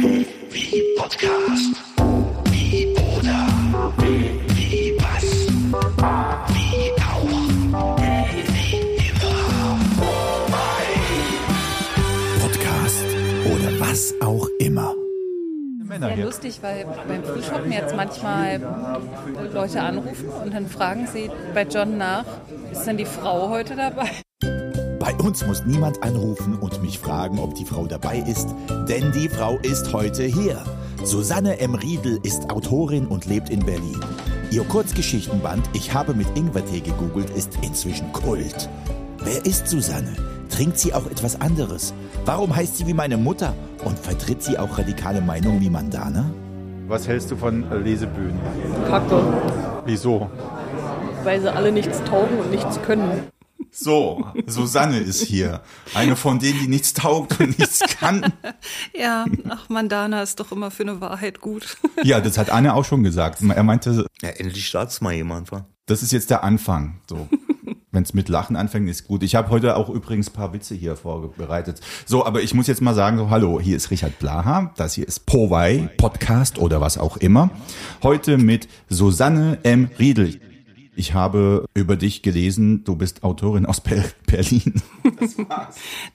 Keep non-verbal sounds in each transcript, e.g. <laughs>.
Wie Podcast. Wie oder. Wie was. Wie auch. Wie immer. Podcast oder was auch immer. Sehr lustig, weil beim Frühschoppen jetzt manchmal Leute anrufen und dann fragen sie bei John nach, ist denn die Frau heute dabei? Bei uns muss niemand anrufen und mich fragen, ob die Frau dabei ist, denn die Frau ist heute hier. Susanne M. Riedel ist Autorin und lebt in Berlin. Ihr Kurzgeschichtenband Ich habe mit Ingwertee gegoogelt ist inzwischen Kult. Wer ist Susanne? Trinkt sie auch etwas anderes? Warum heißt sie wie meine Mutter? Und vertritt sie auch radikale Meinungen wie Mandana? Was hältst du von Lesebühnen? Kacke, Wieso? weil sie alle nichts taugen und nichts können. So, Susanne ist hier. Eine von denen, die nichts taugt und nichts kann. <laughs> Ja, ach, Mandana ist doch immer für eine Wahrheit gut. <laughs> Ja, das hat Anne auch schon gesagt. Er meinte, Ja, endlich start's mal jemand, wa? das ist jetzt der Anfang. So. Wenn es mit Lachen anfängt, ist gut. Ich habe heute auch übrigens ein paar Witze hier vorbereitet. So, aber ich muss jetzt mal sagen, so, hallo, hier ist Richard Blaha, das hier ist Powei Podcast oder was auch immer. Heute mit Susanne M. Riedel. Ich habe über dich gelesen, du bist Autorin aus Ber <laughs> Berlin.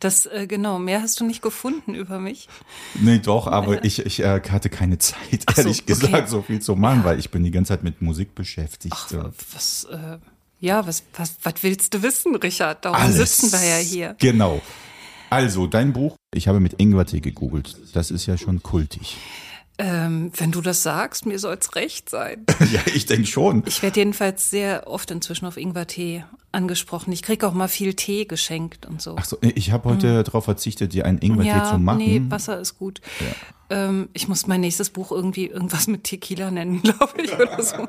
Das, äh, genau, mehr hast du nicht gefunden über mich. Nee, doch, aber ich, ich äh, hatte keine Zeit, Ach so, ehrlich gesagt, okay. so viel zu machen, weil ich bin die ganze Zeit mit Musik beschäftigt. Ach, was, äh, ja, was, was, was willst du wissen, Richard? Darum Alles. sitzen wir ja hier. Genau. Also, dein Buch, ich habe mit Ingwertee gegoogelt. Das ist ja schon kultig. Ähm, wenn du das sagst, mir soll's recht sein. <laughs> ja, ich denke schon. Ich werde jedenfalls sehr oft inzwischen auf Ingwertee angesprochen. Ich krieg auch mal viel Tee geschenkt und so. Ach so, ich habe heute darauf verzichtet, dir einen Ingwertee ja, zu machen. nee, Wasser ist gut. Ähm, ich muss mein nächstes Buch irgendwie irgendwas mit Tequila nennen, <laughs> glaube ich, oder so.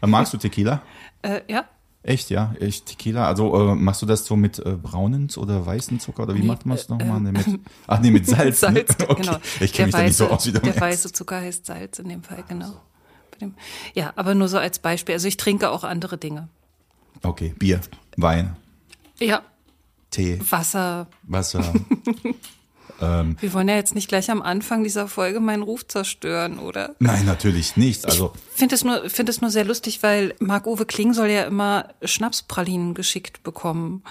Magst du Tequila? äh, ja, Echt, ja? Ich Tequila. Also äh, machst du das so mit äh, braunen oder weißen Zucker oder wie Nee, macht man es äh, nochmal? ähm, Nee, mit, ach nee, <laughs> mit Salz. ne? Salz, <laughs> okay. genau. Ich kenne mich Der da nicht so weiße- aus wie du Der merkst. weiße Zucker heißt Salz in dem Fall, genau. Dem- Ja, aber nur so als Beispiel. Also ich trinke auch andere Dinge. Okay, Bier, Wein, Ja, Tee, Wasser. Wasser. <laughs> Wir wollen ja jetzt nicht gleich am Anfang dieser Folge meinen Ruf zerstören, oder? Nein, natürlich nicht. Also finde es nur, finde es nur sehr lustig, weil Marc-Uwe Kling soll ja immer Schnapspralinen geschickt bekommen,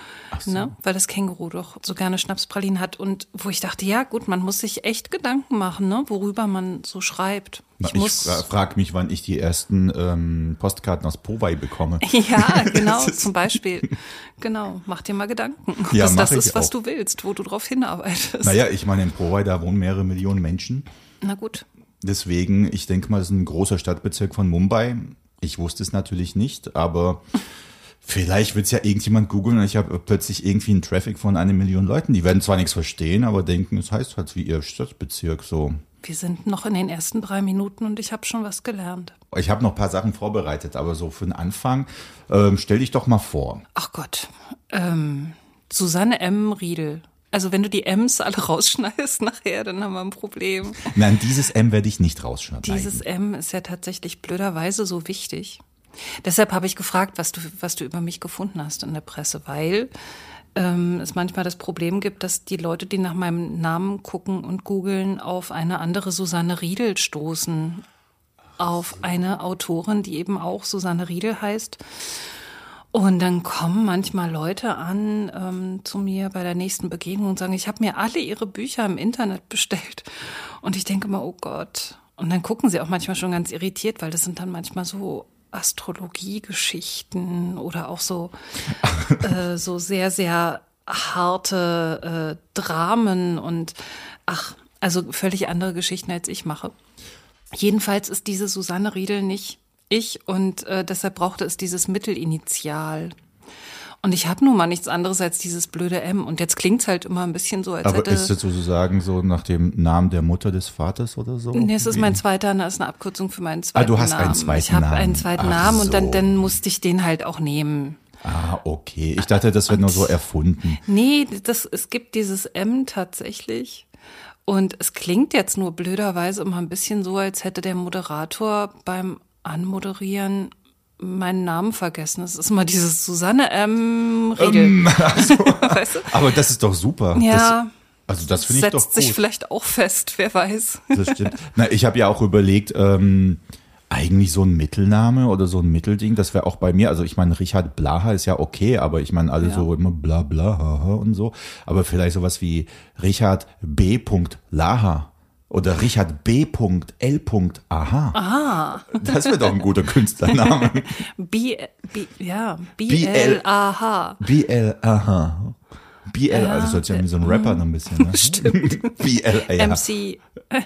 ne? Weil das Känguru doch so gerne Schnapspralinen hat und wo ich dachte, ja gut, man muss sich echt Gedanken machen, ne? Worüber man so schreibt. Ich ich fra frage mich, wann ich die ersten ähm, Postkarten aus Powei bekomme. <laughs> ja, genau, <laughs> zum Beispiel. Genau, mach dir mal Gedanken, ob Ja, das mach das ist, was auch. du willst, wo du drauf hinarbeitest. Naja, ich meine, in Powei, da wohnen mehrere Millionen Menschen. Na gut. Deswegen, ich denke mal, das ist ein großer Stadtbezirk von Mumbai. Ich wusste es natürlich nicht, aber vielleicht wird es ja irgendjemand googeln und ich habe plötzlich irgendwie einen Traffic von einer Million Leuten. Die werden zwar nichts verstehen, aber denken, es heißt halt wie ihr Stadtbezirk so. Wir sind noch in den ersten drei Minuten und ich habe schon was gelernt. Ich habe noch ein paar Sachen vorbereitet, aber so für den Anfang, ähm, stell dich doch mal vor. Ach Gott. Ähm, Susanne M. Riedel. Also wenn du die M's alle rausschneidest <laughs> nachher, dann haben wir ein Problem. Nein, dieses M werde ich nicht rausschneiden. Dieses M ist ja tatsächlich blöderweise so wichtig. Deshalb habe ich gefragt, was du, was du über mich gefunden hast in der Presse, weil ähm, es manchmal das Problem gibt, dass die Leute, die nach meinem Namen gucken und googeln, auf eine andere Susanne Riedel stoßen. Auf eine Autorin, die eben auch Susanne Riedel heißt. Und dann kommen manchmal Leute an ähm, zu mir bei der nächsten Begegnung und sagen, ich habe mir alle ihre Bücher im Internet bestellt. Und ich denke mal, oh Gott. Und dann gucken sie auch manchmal schon ganz irritiert, weil das sind dann manchmal so Astrologiegeschichten oder auch so, <laughs> äh, so sehr, sehr harte äh, Dramen und ach, also völlig andere Geschichten, als ich mache. Jedenfalls ist diese Susanne Riedel nicht ich und äh, deshalb brauchte es dieses Mittelinitial. Und ich habe nun mal nichts anderes als dieses blöde M. Und jetzt klingt's halt immer ein bisschen so, als aber hätte. ist das sozusagen so nach dem Namen der Mutter des Vaters oder so? Nee, es ist mein zweiter, das ist eine Abkürzung für meinen zweiten Ah, du hast Namen. einen zweiten ich habe Namen. einen zweiten Ach Namen und dann, so. dann musste ich den halt auch nehmen. Ah, okay. Ich dachte, das wäre nur so erfunden. Nee, das, es gibt dieses M tatsächlich. Und es klingt jetzt nur blöderweise immer ein bisschen so, als hätte der Moderator beim Anmoderieren meinen Namen vergessen. Es ist immer dieses Susanne M. Riedel. Ähm, <laughs> <laughs> weißt du? Aber das ist doch super. Ja, Also das finde ich setzt doch sich gut. vielleicht auch fest, wer weiß. Das stimmt. Na, ich habe ja auch überlegt, ähm, eigentlich so ein Mittelname oder so ein Mittelding, das wäre auch bei mir, also ich meine, Richard Blaha ist ja okay, aber ich meine, alle Ja. so immer bla bla und so, aber vielleicht sowas wie Richard B. Laha oder Richard B. L. Aha. Ah. Das wäre doch ein guter Künstlername. <laughs> B, B, ja, BL. B-L-A-H. B. L. Aha. B. L. also das an wie so ein Rapper noch ein bisschen. Ne? <laughs> Stimmt. <laughs> B. L. Ja. MC, A. H.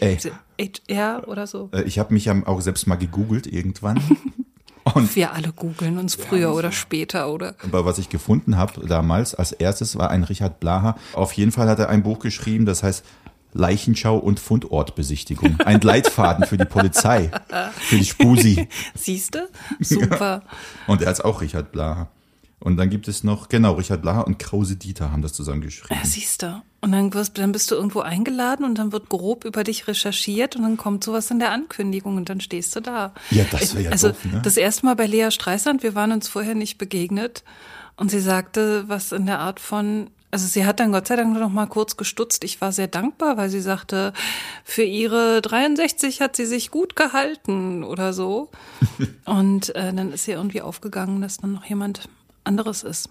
A. H, ja, oder so. Äh, Ich habe mich ja auch selbst mal gegoogelt irgendwann. Und Wir alle googeln uns früher oder später, oder? aber was ich gefunden habe damals als erstes war ein Richard Blaha. Auf jeden Fall hat er ein Buch geschrieben, das heißt Leichenschau und Fundortbesichtigung. Ein Leitfaden für die Polizei, für die Spusi. <laughs> Siehste? Super. Und er ist auch Richard Blaha. Und dann gibt es noch, genau, Richard Blaha und Krause Dieter haben das zusammen geschrieben. Ja, siehste. Und dann, wirst, dann bist du irgendwo eingeladen und dann wird grob über dich recherchiert und dann kommt sowas in der Ankündigung und dann stehst du da. Ja, das wär ja Also doof, ne? das erste Mal bei Lea Streisand, wir waren uns vorher nicht begegnet und sie sagte was in der Art von, also sie hat dann Gott sei Dank nur noch mal kurz gestutzt. Ich war sehr dankbar, weil sie sagte, für ihre 63 hat sie sich gut gehalten oder so. <laughs> Und äh, dann ist ihr irgendwie aufgegangen, dass dann noch jemand anderes ist.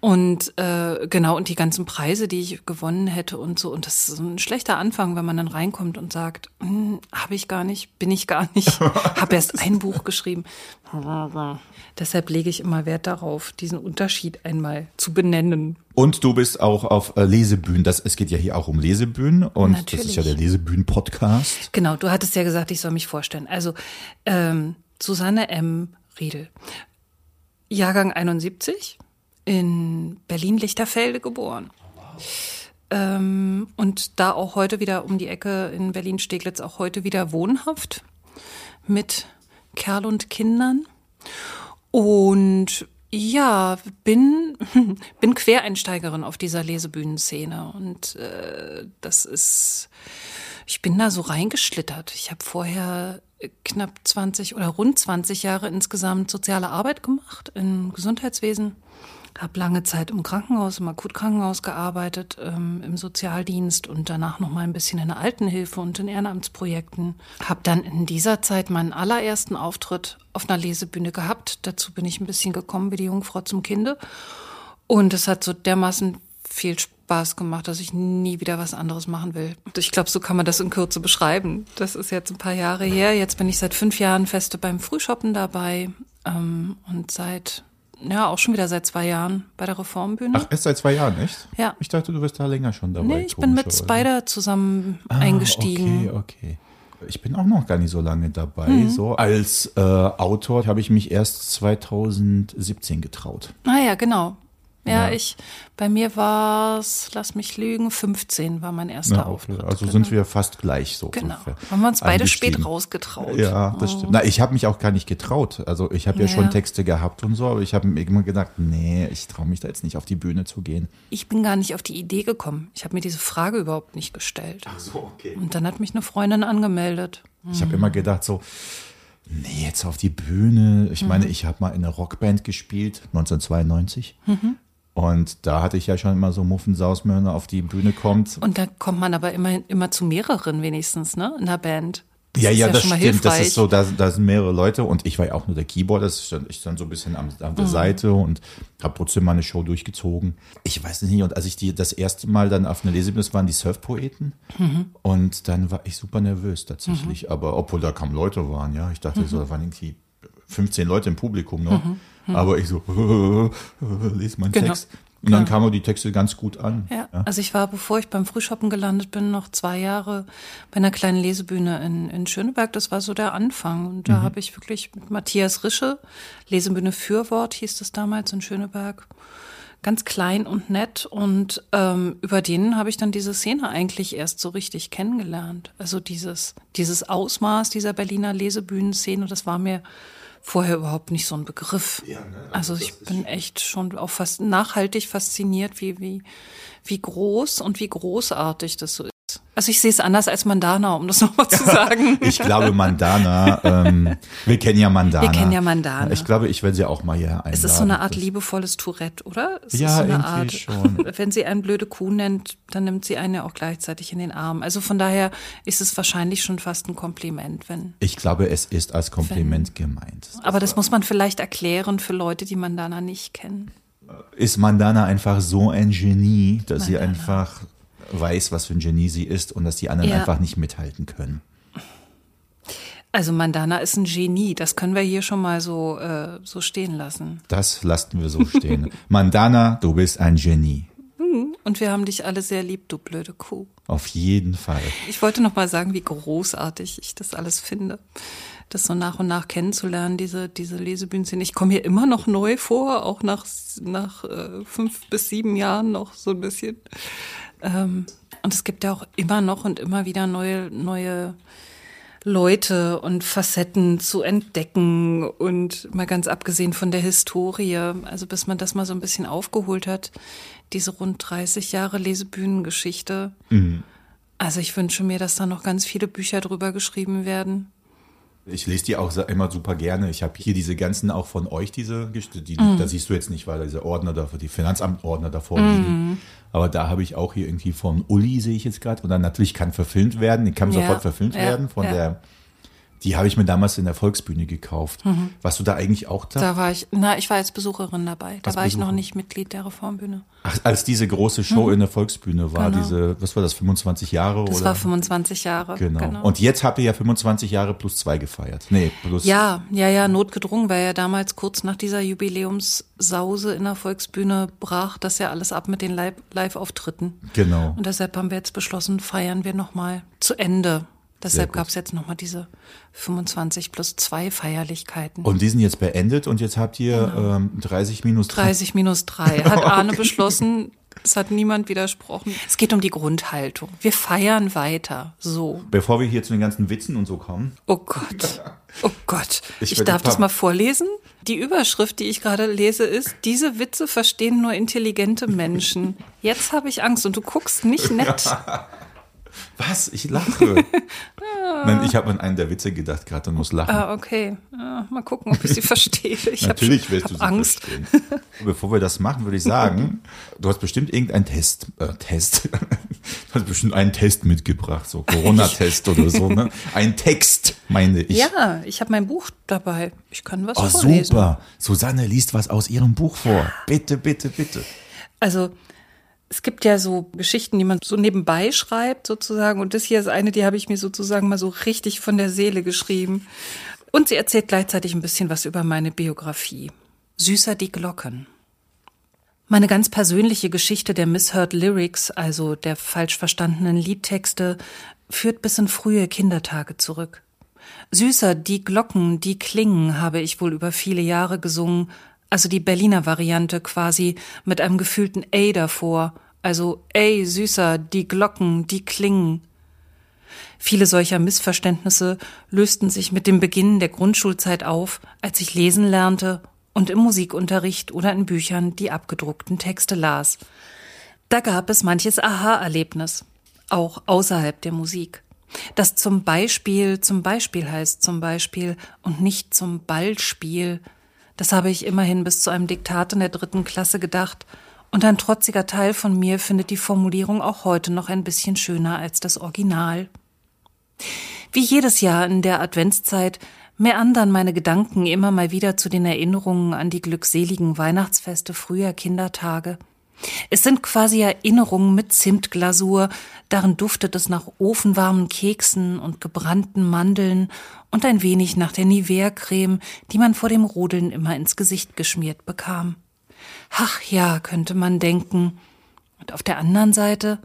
Und äh, genau, und die ganzen Preise, die ich gewonnen hätte und so. Und das ist ein schlechter Anfang, wenn man dann reinkommt und sagt, hm, habe ich gar nicht, bin ich gar nicht, <laughs> habe erst ein Buch geschrieben. Deshalb lege ich immer Wert darauf, diesen Unterschied einmal zu benennen. Und du bist auch auf äh, Lesebühnen. Das, es geht ja hier auch um Lesebühnen und das Natürlich. ist ja der Lesebühnen-Podcast. Genau, du hattest ja gesagt, ich soll mich vorstellen. Also ähm, Susanne M. Riedel, Jahrgang 71, in Berlin-Lichterfelde geboren. Ähm, und da auch heute wieder um die Ecke in Berlin-Steglitz auch heute wieder wohnhaft mit Kerl und Kindern. Und ja, bin, <laughs> bin Quereinsteigerin auf dieser Lesebühnenszene. Und äh, das ist, ich bin da so reingeschlittert. Ich habe vorher knapp 20 oder rund 20 Jahre insgesamt soziale Arbeit gemacht im Gesundheitswesen. Habe lange Zeit im Krankenhaus, im Akutkrankenhaus gearbeitet, ähm, im Sozialdienst und danach noch mal ein bisschen in der Altenhilfe und in Ehrenamtsprojekten. Habe dann in dieser Zeit meinen allerersten Auftritt auf einer Lesebühne gehabt. Dazu bin ich ein bisschen gekommen wie die Jungfrau zum Kinde. Und es hat so dermaßen viel Spaß gemacht, dass ich nie wieder was anderes machen will. Ich glaube, so kann man das in Kürze beschreiben. Das ist jetzt ein paar Jahre her. Jetzt bin ich seit fünf Jahren feste beim Frühshoppen dabei ähm, und seit ja auch schon wieder seit zwei Jahren bei der Reformbühne. Ach, erst seit zwei Jahren, echt? Ja. Ich dachte, du wärst da länger schon dabei. nee, ich bin mit. Spider zusammen Ah, eingestiegen. Okay, okay. Ich bin auch noch gar nicht so lange dabei. Mhm. So als äh, Autor habe ich mich erst 2017 getraut. Ah ja, genau. Ja, Ja. ich, bei mir war's, lass mich lügen, 15 war mein erster Ja. Auftritt. Also genau. sind wir fast gleich so. Genau. Haben wir uns beide spät rausgetraut. Ja, das stimmt. Na, ich habe mich auch gar nicht getraut. Also ich habe ja, Ja. schon Texte gehabt und so, aber ich habe mir immer gedacht, nee, ich traue mich da jetzt nicht auf die Bühne zu gehen. Ich bin gar nicht auf die Idee gekommen. Ich habe mir diese Frage überhaupt nicht gestellt. Ach so, okay. Und dann hat mich eine Freundin angemeldet. Ich habe immer gedacht so, nee, jetzt auf die Bühne. Ich meine, ich habe mal in einer Rockband gespielt, 1992. Und da hatte ich ja schon immer so Muffensaus, wenn man auf die Bühne kommt. Und da kommt man aber immer, immer zu mehreren wenigstens, ne? In der Band. Das ja, ist ja, das stimmt. hilfreich. Das ist so, da, da sind mehrere Leute und ich war ja auch nur der Keyboarder. Stand, ich stand so ein bisschen an, an Mhm. der Seite und habe trotzdem meine Show durchgezogen. Ich weiß nicht, und als ich die das erste Mal dann auf einer Lesebühne, waren die Surfpoeten. Mhm. Und dann war ich super nervös tatsächlich. Aber obwohl da kaum Leute waren, ja. Ich dachte Mhm. so, da waren irgendwie 15 Leute im Publikum noch. Aber ich so, <laughs> lese meinen Genau. Text. Und dann kamen die Texte ganz gut an. Ja, also ich war, bevor ich beim Frühshoppen gelandet bin, noch zwei Jahre bei einer kleinen Lesebühne in, in Schöneberg. Das war so der Anfang. Und da habe ich wirklich mit Matthias Rische, Lesebühne Fürwort hieß das damals in Schöneberg, ganz klein und nett. Und ähm, über den habe ich dann diese Szene eigentlich erst so richtig kennengelernt. Also dieses, dieses Ausmaß dieser Berliner Lesebühnenszene, das war mir vorher überhaupt nicht so ein Begriff. also ich bin echt schon auch fast nachhaltig fasziniert, wie, wie, wie groß und wie großartig das so ist. Also ich sehe es anders als Mandana, um das <laughs> nochmal zu sagen. Ich glaube Mandana, ähm, wir kennen ja Mandana. Wir kennen ja Mandana. Ich glaube, ich werde sie auch mal hier einladen. Es ist so eine Art liebevolles Tourette, oder? Es Ja, ist so eine irgendwie Art, schon. <laughs> wenn sie einen blöde Kuh nennt, dann nimmt sie einen ja auch gleichzeitig in den Arm. Also von daher ist es wahrscheinlich schon fast ein Kompliment, wenn. Ich glaube, es ist als Kompliment gemeint. Aber das muss man vielleicht erklären für Leute, die Mandana nicht kennen. Ist Mandana einfach so ein Genie, dass sie Mandana. einfach weiß, was für ein Genie sie ist und dass die anderen Ja. einfach nicht mithalten können. Also Mandana ist ein Genie, das können wir hier schon mal so, äh, so stehen lassen. Das lassen wir so stehen. <laughs> Mandana, du bist ein Genie. Und wir haben dich alle sehr lieb, du blöde Kuh. Auf jeden Fall. Ich wollte noch mal sagen, wie großartig ich das alles finde. Das so nach und nach kennenzulernen, diese, diese Lesebühnenszene. Ich komme hier immer noch neu vor, auch nach, nach äh, fünf bis sieben Jahren noch so ein bisschen. Ähm, und es gibt ja auch immer noch und immer wieder neue, neue Leute und Facetten zu entdecken und mal ganz abgesehen von der Historie, also bis man das mal so ein bisschen aufgeholt hat, diese rund 30 Jahre Lesebühnengeschichte. Also ich wünsche mir, dass da noch ganz viele Bücher drüber geschrieben werden. Ich lese die auch immer super gerne. Ich habe hier diese ganzen auch von euch, diese Geschichte, die, Mhm. da siehst du jetzt nicht, weil diese Ordner die Finanzamtordner davor liegen. Aber da habe ich auch hier irgendwie von Uli, sehe ich jetzt gerade. Und dann natürlich kann verfilmt werden, die kann Ja, sofort verfilmt ja, werden von ja. der, die habe ich mir damals in der Volksbühne gekauft. Warst du da eigentlich auch da? Mhm. Da war ich, na, ich war als Besucherin dabei. Da Als war ich noch nicht Mitglied der Reformbühne. Ach, als diese große Show in der Volksbühne war, Genau. diese, was war das, 25 Jahre? Das oder? war 25 Jahre. Genau. Und jetzt habt ihr ja 25 Jahre plus zwei gefeiert. Nee, plus. Ja, ja, ja, notgedrungen, weil ja damals kurz nach dieser Jubiläumssause in der Volksbühne brach das ja alles ab mit den Live- Live-Auftritten. Genau. Und deshalb haben wir jetzt beschlossen, feiern wir nochmal zu Ende. Deshalb gab es jetzt nochmal diese 25 plus zwei Feierlichkeiten. Und die sind jetzt beendet und jetzt habt ihr Genau. ähm, 30 minus 30 minus 3 hat <laughs> Arne beschlossen. Es hat niemand widersprochen. Es geht um die Grundhaltung. Wir feiern weiter. So. Bevor wir hier zu den ganzen Witzen und so kommen. Oh Gott. Oh Gott. <laughs> Ich Ich, darf das mal vorlesen. Die Überschrift, die ich gerade lese, ist, diese Witze verstehen nur intelligente Menschen. Jetzt habe ich Angst und du guckst nicht <laughs> nett. Was? Ich lache. <laughs> Nein, ich habe an einen der Witze gedacht gerade und muss lachen. Ah, okay. Ja, mal gucken, ob ich sie <laughs> verstehe. Ich hab Natürlich schon wirst du sie Angst. verstehen. <laughs> Bevor wir das machen, würde ich sagen, du hast bestimmt irgendeinen Test, äh, Test. Du hast bestimmt einen Test mitgebracht, so Corona-Test oder so, ne? Ein Text, meine ich. Ja, ich habe mein Buch dabei. Ich kann was Oh, vorlesen. super. Susanne liest was aus ihrem Buch vor. Bitte, bitte, bitte. Also es gibt ja so Geschichten, die man so nebenbei schreibt sozusagen. Und das hier ist eine, die habe ich mir sozusagen mal so richtig von der Seele geschrieben. Und sie erzählt gleichzeitig ein bisschen was über meine Biografie. Süßer die Glocken. Meine ganz persönliche Geschichte der Misheard Lyrics, also der falsch verstandenen Liedtexte, führt bis in frühe Kindertage zurück. Süßer die Glocken, die klingen, habe ich wohl über viele Jahre gesungen, also die Berliner Variante quasi mit einem gefühlten A davor, also ey, süßer, die Glocken, die klingen. Viele solcher Missverständnisse lösten sich mit dem Beginn der Grundschulzeit auf, als ich lesen lernte und im Musikunterricht oder in Büchern die abgedruckten Texte las. Da gab es manches Aha-Erlebnis, auch außerhalb der Musik. Das zum Beispiel zum Beispiel heißt zum Beispiel und nicht zum Ballspiel. Das habe ich immerhin bis zu einem Diktat in der dritten Klasse gedacht. Und ein trotziger Teil von mir findet die Formulierung auch heute noch ein bisschen schöner als das Original. Wie jedes Jahr in der Adventszeit meandern meine Gedanken immer mal wieder zu den Erinnerungen an die glückseligen Weihnachtsfeste früher Kindertage. Es sind quasi Erinnerungen mit Zimtglasur, darin duftet es nach ofenwarmen Keksen und gebrannten Mandeln und ein wenig nach der Nivea-Creme, die man vor dem Rodeln immer ins Gesicht geschmiert bekam. Ach ja, könnte man denken. Und auf der anderen Seite,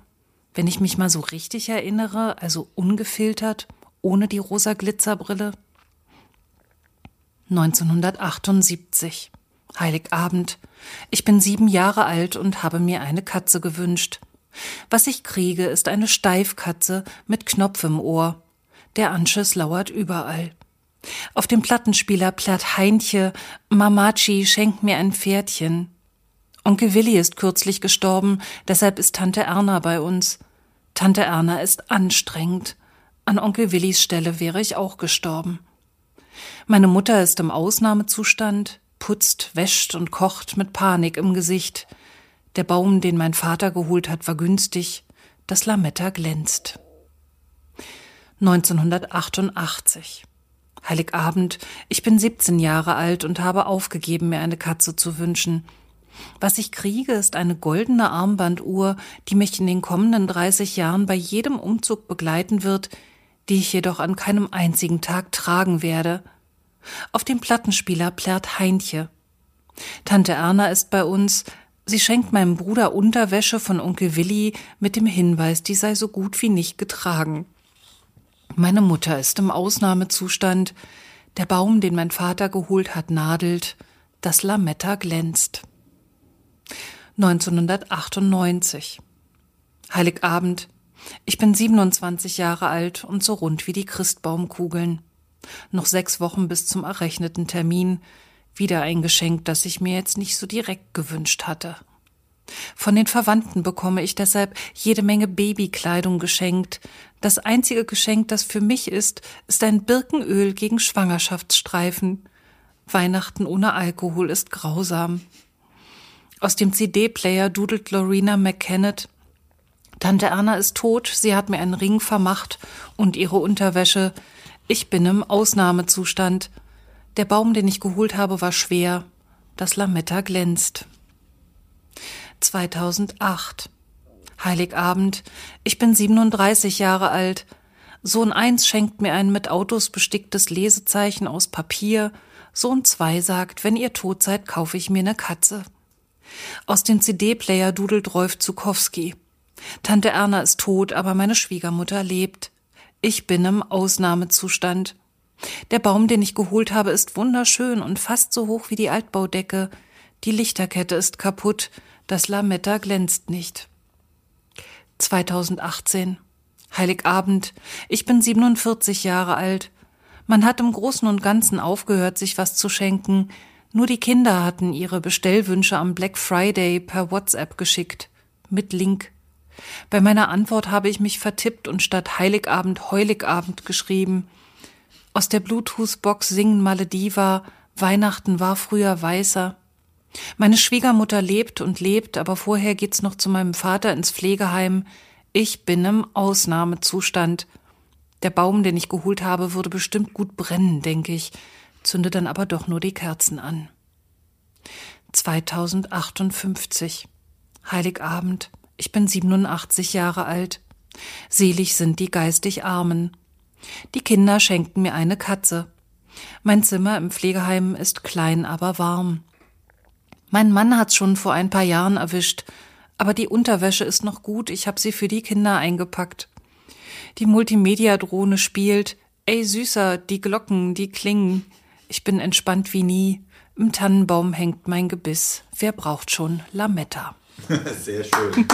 wenn ich mich mal so richtig erinnere, also ungefiltert, ohne die rosa Glitzerbrille. 1978. Heiligabend. Ich bin sieben Jahre alt und habe mir eine Katze gewünscht. Was ich kriege, ist eine Steifkatze mit Knopf im Ohr. Der Anschiss lauert überall. Auf dem Plattenspieler platt Heintje, Mamachi schenkt mir ein Pferdchen. Onkel Willi ist kürzlich gestorben, deshalb ist Tante Erna bei uns. Tante Erna ist anstrengend. An Onkel Willis Stelle wäre ich auch gestorben. Meine Mutter ist im Ausnahmezustand, putzt, wäscht und kocht mit Panik im Gesicht. Der Baum, den mein Vater geholt hat, war günstig. Das Lametta glänzt. 1988. Heiligabend. Ich bin 17 Jahre alt und habe aufgegeben, mir eine Katze zu wünschen. Was ich kriege, ist eine goldene Armbanduhr, die mich in den kommenden 30 Jahren bei jedem Umzug begleiten wird, die ich jedoch an keinem einzigen Tag tragen werde. Auf dem Plattenspieler plärrt Heintje. Tante Erna ist bei uns. Sie schenkt meinem Bruder Unterwäsche von Onkel Willi mit dem Hinweis, die sei so gut wie nicht getragen. Meine Mutter ist im Ausnahmezustand. Der Baum, den mein Vater geholt hat, nadelt. Das Lametta glänzt. 1998. Heiligabend. Ich bin 27 Jahre alt und so rund wie die Christbaumkugeln. Noch sechs Wochen bis zum errechneten Termin. Wieder ein Geschenk, das ich mir jetzt nicht so direkt gewünscht hatte. Von den Verwandten bekomme ich deshalb jede Menge Babykleidung geschenkt. Das einzige Geschenk, das für mich ist, ist ein Birkenöl gegen Schwangerschaftsstreifen. Weihnachten ohne Alkohol ist grausam. Aus dem CD-Player dudelt Lorena McKennet. Tante Erna ist tot, sie hat mir einen Ring vermacht und ihre Unterwäsche. Ich bin im Ausnahmezustand. Der Baum, den ich geholt habe, war schwer. Das Lametta glänzt. 2008. Heiligabend. Ich bin 37 Jahre alt. Sohn 1 schenkt mir ein mit Autos besticktes Lesezeichen aus Papier. Sohn 2 sagt, wenn ihr tot seid, kaufe ich mir eine Katze. Aus dem CD-Player dudelt Rolf Zukowski. Tante Erna ist tot, aber meine Schwiegermutter lebt. Ich bin im Ausnahmezustand. Der Baum, den ich geholt habe, ist wunderschön und fast so hoch wie die Altbaudecke. Die Lichterkette ist kaputt. Das Lametta glänzt nicht. 2018. Heiligabend. Ich bin 47 Jahre alt. Man hat im Großen und Ganzen aufgehört, sich was zu schenken. Nur die Kinder hatten ihre Bestellwünsche am Black Friday per WhatsApp geschickt. Mit Link. Bei meiner Antwort habe ich mich vertippt und statt Heiligabend Heuligabend geschrieben. Aus der Bluetooth-Box singen Malediva, Weihnachten war früher weißer. Meine Schwiegermutter lebt und lebt, aber vorher geht's noch zu meinem Vater ins Pflegeheim. Ich bin im Ausnahmezustand. Der Baum, den ich geholt habe, würde bestimmt gut brennen, denke ich, zünde dann aber doch nur die Kerzen an. 2058. Heiligabend. Ich bin 87 Jahre alt. Selig sind die geistig Armen. Die Kinder schenkten mir eine Katze. Mein Zimmer im Pflegeheim ist klein, aber warm. Mein Mann hat's schon vor ein paar Jahren erwischt, aber die Unterwäsche ist noch gut, ich habe sie für die Kinder eingepackt. Die Multimedia-Drohne spielt, ey Süßer, die Glocken, die klingen. Ich bin entspannt wie nie. Im Tannenbaum hängt mein Gebiss. Wer braucht schon Lametta? <laughs> Sehr schön.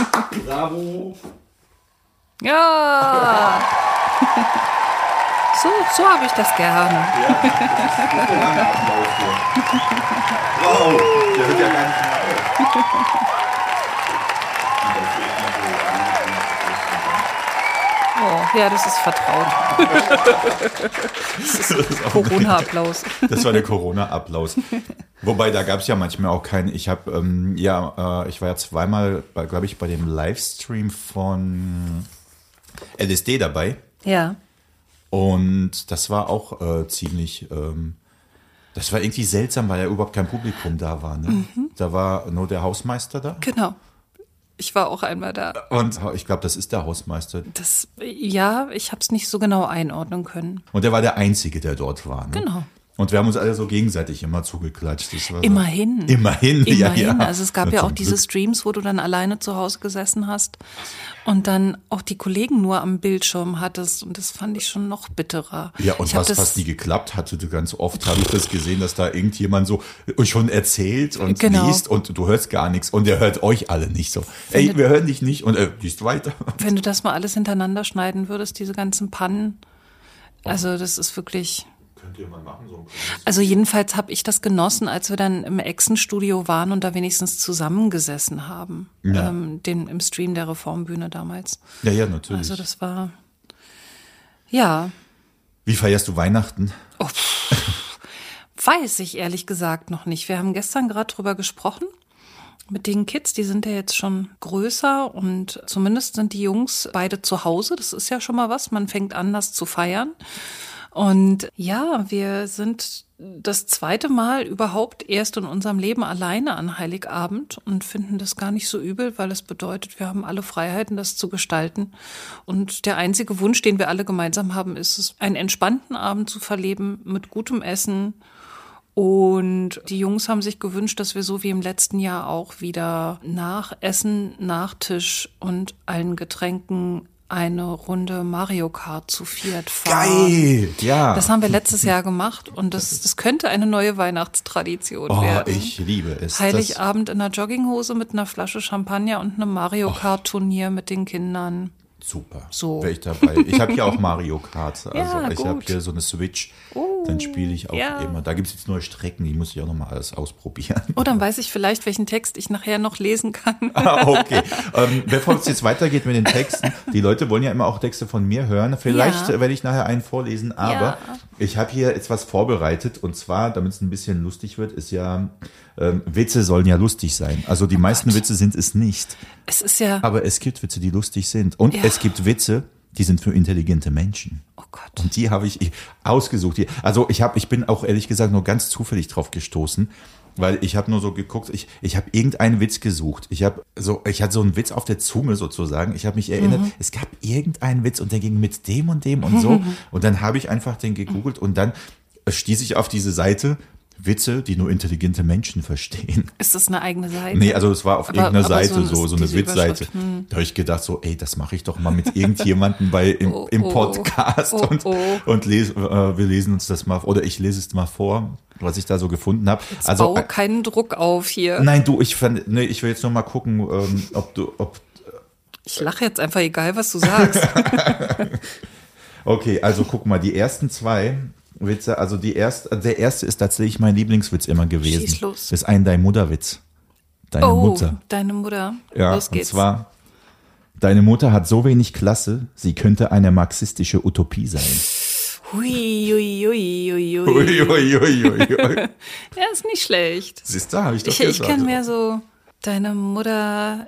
Bravo. Ja! <laughs> so, so habe ich das gerne. Wow, der hört ja gar nicht mehr auf. Oh, ja, das ist vertraut. <laughs> das ist Corona-Applaus. Das war der Corona-Applaus. Wobei, da gab es ja manchmal auch keinen. Ich habe, ähm, ja, äh, ich war ja zweimal, glaube ich, bei dem Livestream von LSD dabei. Ja. Und das war auch äh, ziemlich, ähm, das war irgendwie seltsam, weil ja überhaupt kein Publikum da war. Ne? Da war nur der Hausmeister da. Genau. Ich war auch einmal da. Und ich glaube, das ist der Hausmeister. Das, ja, ich habe es nicht so genau einordnen können. Und der war der Einzige, der dort war. Ne? Genau. Und wir haben uns alle so gegenseitig immer zugeklatscht. Das war so- Immerhin. Immerhin, ja, Immerhin. ja. Also es gab ja zum auch diese Glück. Streams, wo du dann alleine zu Hause gesessen hast und dann auch die Kollegen nur am Bildschirm hattest und das fand ich schon noch bitterer. Ja, und ich was fast nie geklappt hatte, du ganz oft habe ich das gesehen, dass da irgendjemand so schon erzählt und Genau. liest und du hörst gar nichts und der hört euch alle nicht so. Ey, wir hören dich nicht und er liest weiter. <laughs> Wenn du das mal alles hintereinander schneiden würdest, diese ganzen Pannen, also das ist wirklich Könnt ihr mal machen, so ein Also jedenfalls habe ich das genossen, als wir dann im Echsenstudio waren und da wenigstens zusammengesessen haben. Ja. Ähm, den, Im Stream der Reformbühne damals. Ja, ja, natürlich. Also das war, ja, Wie feierst du Weihnachten? weiß ich ehrlich gesagt noch nicht. Wir haben gestern gerade drüber gesprochen. Mit den Kids, die sind ja jetzt schon größer und zumindest sind die Jungs beide zu Hause. Das ist ja schon mal was. Man fängt an, das zu feiern. Und ja, wir sind das zweite Mal überhaupt erst in unserem Leben alleine an Heiligabend und finden das gar nicht so übel, weil es bedeutet, wir haben alle Freiheiten, das zu gestalten. Und der einzige Wunsch, den wir alle gemeinsam haben, ist es, einen entspannten Abend zu verleben mit gutem Essen. Und die Jungs haben sich gewünscht, dass wir so wie im letzten Jahr auch wieder nach Essen, Nachtisch und allen Getränken eine Runde Mario Kart zu viert fahren. Geil! Ja. Das haben wir letztes Jahr gemacht und das, das könnte eine neue Weihnachtstradition oh, werden. ich liebe es. Heiligabend in einer Jogginghose mit einer Flasche Champagner und einem. Mario Kart Turnier mit den Kindern. Super. So. Wäre ich dabei. Ich habe hier auch <laughs> Mario Kart. Also Ja, ich habe hier so eine Switch. Dann spiele ich auch ja. immer. Da gibt es jetzt neue Strecken, die muss ich auch nochmal alles ausprobieren. Oh, dann weiß ich vielleicht, welchen Text ich nachher noch lesen kann. <laughs> Ah, okay. <laughs> Ähm, bevor es jetzt weitergeht mit den Texten, die Leute wollen ja immer auch Texte von mir hören. Vielleicht Ja. werde ich nachher einen vorlesen, aber ich habe hier etwas vorbereitet und zwar, damit es ein bisschen lustig wird, ist ja, ähm, Witze sollen ja lustig sein. Also die meisten Witze sind es nicht, Es ist ja, aber es gibt Witze, die lustig sind. Und Ja. Es gibt Witze, die sind für intelligente Menschen. oh Gott. Und die habe ich ausgesucht. Also ich habe, ich bin auch ehrlich gesagt nur ganz zufällig drauf gestoßen, weil ich habe nur so geguckt, ich, ich habe irgendeinen Witz gesucht. Ich habe so, ich hatte so einen Witz auf der Zunge sozusagen. Ich habe mich erinnert, es gab irgendeinen Witz und der ging mit dem und dem und so. <laughs> Und dann habe ich einfach den gegoogelt und dann stieß ich auf diese Seite. Witze, die nur intelligente Menschen verstehen. Ist das eine eigene Seite? Nee, also es war auf Aber- irgendeiner aber Seite so so, so, eine Witzseite. Hm. Da habe ich gedacht so, ey, das mache ich doch mal mit irgendjemandem bei im, Oh, im oh. Podcast Oh, und, oh. und les, äh, wir lesen uns das mal oder ich lese es mal vor, was ich da so gefunden habe. Also baue äh, keinen Druck auf hier. nein, du, ich fand, nee, ich will jetzt noch mal gucken, ähm, ob du, ob Ich lache jetzt einfach, egal was du sagst. <laughs> Okay, also guck mal, die ersten zwei Witze, also die erste, der erste ist tatsächlich mein Lieblingswitz immer gewesen. Schieß los. Das ist ein Dein Mutterwitz. Deine oh, Mutter. deine Mutter. Ja, Los geht's. und zwar, deine Mutter hat so wenig Klasse, sie könnte eine marxistische Utopie sein. Hui, hui, hui, hui, hui. Uiuiuiui. <laughs> Ja, ist nicht schlecht. Siehst du, habe ich doch Ich, ich gesagt. kenne mehr so, deine Mutter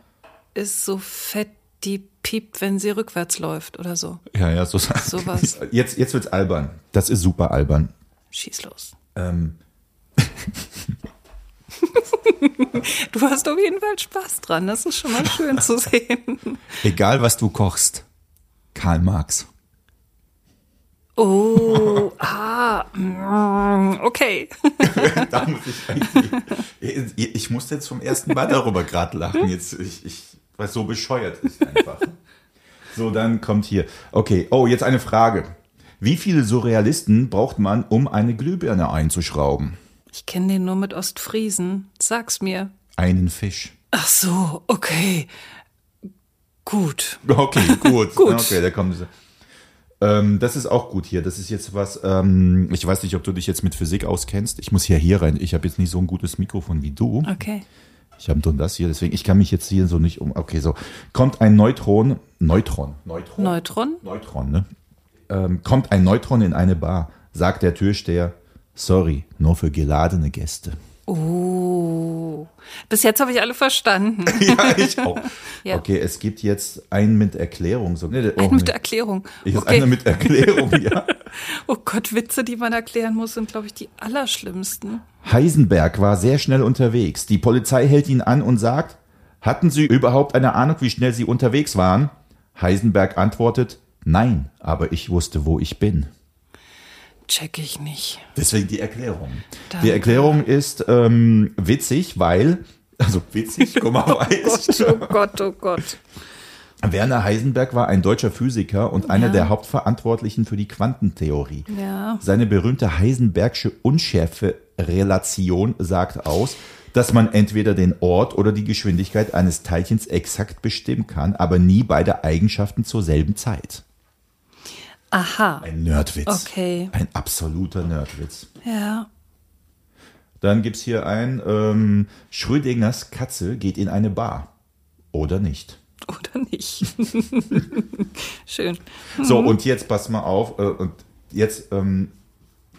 ist so fett, die piept, wenn sie rückwärts läuft oder so. Ja, ja, so Sowas. Jetzt, jetzt wird's albern. Das ist super albern. Schieß los. Ähm, <laughs> Du hast auf jeden Fall Spaß dran. Das ist schon mal schön zu sehen. egal, was du kochst. Karl Marx. Oh, ah, okay. <laughs> da muss ich. Ich, ich musste jetzt zum ersten Mal darüber gerade lachen. Jetzt, ich, ich, weil es so bescheuert ist einfach. So, dann kommt hier. Okay, oh, jetzt eine Frage. Wie viele Surrealisten braucht man, um eine Glühbirne einzuschrauben? Ich kenne den nur mit Ostfriesen. Sag's mir. Einen Fisch. Ach so, okay. Gut. Okay, <laughs> gut. Gut. Okay, da kommt es. Ähm, das ist auch gut hier. Das ist jetzt was, ähm, ich weiß nicht, ob du dich jetzt mit Physik auskennst. Ich muss ja hier rein. Ich habe jetzt nicht so ein gutes Mikrofon wie du. Okay. Ich habe nur das hier, deswegen, ich kann mich jetzt hier so nicht um. Okay, so. Kommt ein Neutron, Neutron, Neutron. Neutron? Neutron, ne? Ähm, kommt ein Neutron in eine Bar, sagt der Türsteher, sorry, nur für geladene Gäste. Oh. Bis jetzt habe ich alle verstanden. <laughs> ja, ich auch. <laughs> Ja. Okay, es gibt jetzt einen mit Erklärung. So, nee, oh, Ein mit. Erklärung. Ich ist Okay. einer mit Erklärung, <laughs> ja. Oh Gott, Witze, die man erklären muss, sind, glaube ich, die allerschlimmsten. Heisenberg war sehr schnell unterwegs. Die Polizei hält ihn an und sagt, hatten Sie überhaupt eine Ahnung, wie schnell Sie unterwegs waren? Heisenberg antwortet, nein, aber ich wusste, wo ich bin. Check ich nicht. Deswegen die Erklärung. Danke. Die Erklärung ist ähm, witzig, weil, also witzig, <laughs> guck mal, weiß. Oh Gott, oh Gott. Werner Heisenberg war ein deutscher Physiker und einer Ja. der Hauptverantwortlichen für die Quantentheorie. Ja. Seine berühmte Heisenbergsche Unschärfe-Relation sagt aus, dass man entweder den Ort oder die Geschwindigkeit eines Teilchens exakt bestimmen kann, aber nie beide Eigenschaften zur selben Zeit. Aha. Ein Nerdwitz. Okay. Ein absoluter Nerdwitz. Ja. Dann gibt's hier ein, ähm, Schrödingers Katze geht in eine Bar. Oder nicht. <laughs> Oder nicht. <laughs> Schön. So, und jetzt pass mal auf. Äh, und jetzt, ähm,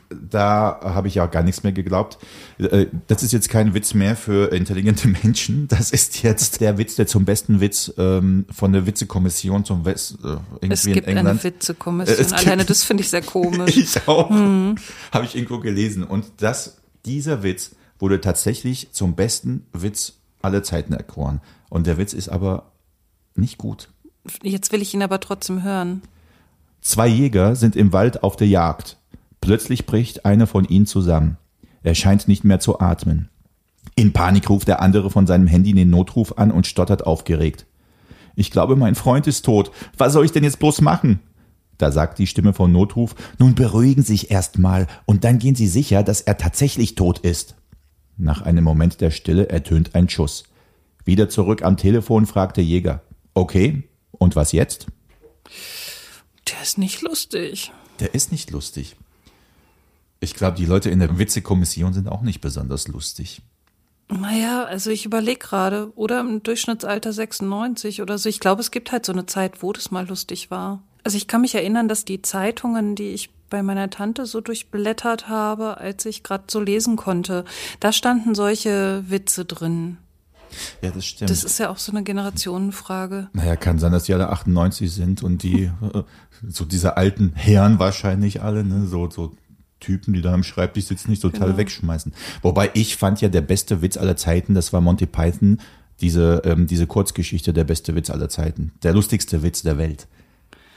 da habe ich ja gar nichts mehr geglaubt. Äh, das ist jetzt kein Witz mehr für intelligente <laughs> Menschen. Das ist jetzt der Witz, der zum besten Witz ähm, von der Witzekommission zum West äh, irgendwie Es gibt in England. eine Witzekommission. Äh, Alleine das finde ich sehr komisch. Ich auch. Habe ich irgendwo gelesen. Und das, dieser Witz wurde tatsächlich zum besten Witz aller Zeiten erkoren. Und der Witz ist aber nicht gut. Jetzt will ich ihn aber trotzdem hören. Zwei Jäger sind im Wald auf der Jagd. Plötzlich bricht einer von ihnen zusammen. Er scheint nicht mehr zu atmen. In Panik ruft der andere von seinem Handy den Notruf an und stottert aufgeregt. Ich glaube, mein Freund ist tot. Was soll ich denn jetzt bloß machen? Da sagt die Stimme vom Notruf, nun beruhigen Sie sich erstmal und dann gehen Sie sicher, dass er tatsächlich tot ist. Nach einem Moment der Stille ertönt ein Schuss. Wieder zurück am Telefon fragt der Jäger. Okay, und was jetzt? Der ist nicht lustig. Der ist nicht lustig. Ich glaube, die Leute in der Witzekommission sind auch nicht besonders lustig. Naja, also ich überlege gerade, oder im Durchschnittsalter 96 oder so. Ich glaube, es gibt halt so eine Zeit, wo das mal lustig war. Also ich kann mich erinnern, dass die Zeitungen, die ich bei meiner Tante so durchblättert habe, als ich gerade so lesen konnte, da standen solche Witze drin. Ja, das stimmt. Das ist ja auch so eine Generationenfrage. naja, kann sein, dass die alle 98 sind und die, äh, so diese alten Herren wahrscheinlich alle, ne, so, so Typen, die da am Schreibtisch sitzen, nicht total Genau. wegschmeißen. Wobei ich fand ja der beste Witz aller Zeiten, das war Monty Python, diese, ähm, diese Kurzgeschichte, der beste Witz aller Zeiten. Der lustigste Witz der Welt.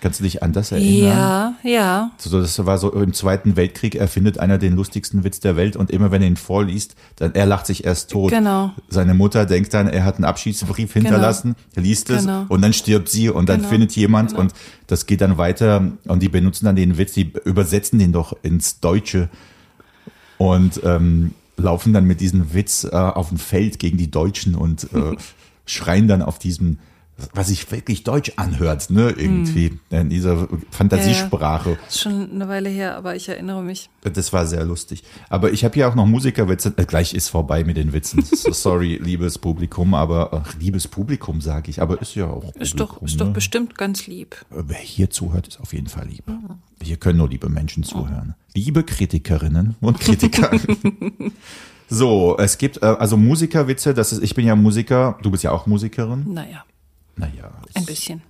Kannst du dich an das erinnern? Ja, ja. So, das war so im Zweiten Weltkrieg erfindet einer den lustigsten Witz der Welt und immer wenn er ihn vorliest, dann er lacht sich erst tot. Genau. Seine Mutter denkt dann, er hat einen Abschiedsbrief hinterlassen, liest es Genau. und dann stirbt sie und dann Genau. findet jemand und das geht dann weiter und die benutzen dann den Witz, die übersetzen den doch ins Deutsche und ähm, laufen dann mit diesem Witz äh, auf dem Feld gegen die Deutschen und äh, <laughs> schreien dann auf diesem was sich wirklich deutsch anhört, ne, irgendwie, in dieser Fantasiesprache. Ist schon eine Weile her, aber ich erinnere mich. Das war sehr lustig. Aber ich habe hier auch noch Musikerwitze. Äh, gleich ist vorbei mit den Witzen. <laughs> So, sorry, liebes Publikum, aber ach, liebes Publikum sage ich, aber ist ja auch Ist doch, Publikum, ist doch ne? bestimmt ganz lieb. Wer hier zuhört, ist auf jeden Fall lieb. Hier können nur liebe Menschen zuhören. Liebe Kritikerinnen und Kritiker. <laughs> so, es gibt äh, also Musikerwitze. Das ist, ich bin ja Musiker. Du bist ja auch Musikerin. Naja, Naja. ein bisschen.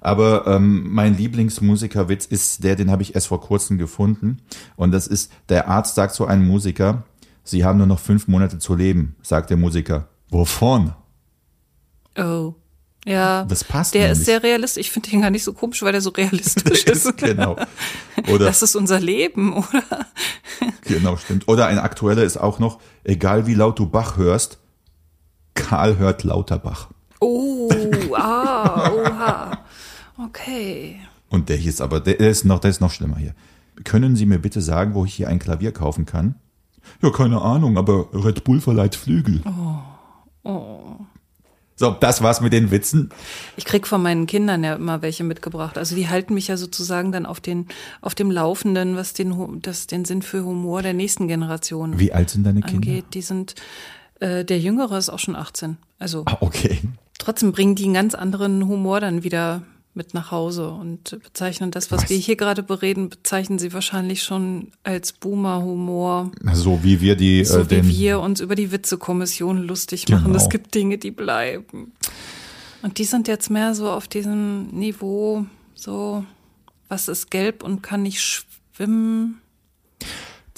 Aber ähm, mein Lieblingsmusikerwitz ist der, den habe ich erst vor kurzem gefunden. Und das ist, der Arzt sagt zu einem Musiker, Sie haben nur noch fünf Monate zu leben, sagt der Musiker. Wovon? Oh. Ja. Das passt Der nämlich. ist sehr realistisch. Ich finde den gar nicht so komisch, weil der so realistisch <laughs> ist. genau. Oder, Das ist unser Leben, oder? genau, stimmt. Oder ein aktueller ist auch noch, egal wie laut du Bach hörst, Karl hört lauter Bach. Oh, ah, oha. Okay. Und der hier ist aber, der ist noch, der ist noch schlimmer hier. Können Sie mir bitte sagen, wo ich hier ein Klavier kaufen kann? Ja, keine Ahnung, aber Red Bull verleiht Flügel. So, das war's mit den Witzen. Ich krieg von meinen Kindern ja immer welche mitgebracht. Also die halten mich ja sozusagen dann auf den auf dem Laufenden, was den das den Sinn für Humor der nächsten Generation Wie alt sind deine Kinder? angeht. Die sind äh, der Jüngere ist auch schon 18. Also Ah, okay. Trotzdem bringen die einen ganz anderen Humor dann wieder mit nach Hause und bezeichnen das, was Was? wir hier gerade bereden, bezeichnen sie wahrscheinlich schon als Boomer-Humor. So wie wir die, So äh, wie wir uns über die Witzekommission lustig machen. Genau. Es gibt Dinge, die bleiben. Und die sind jetzt mehr so auf diesem Niveau, so, was ist gelb und kann nicht schwimmen?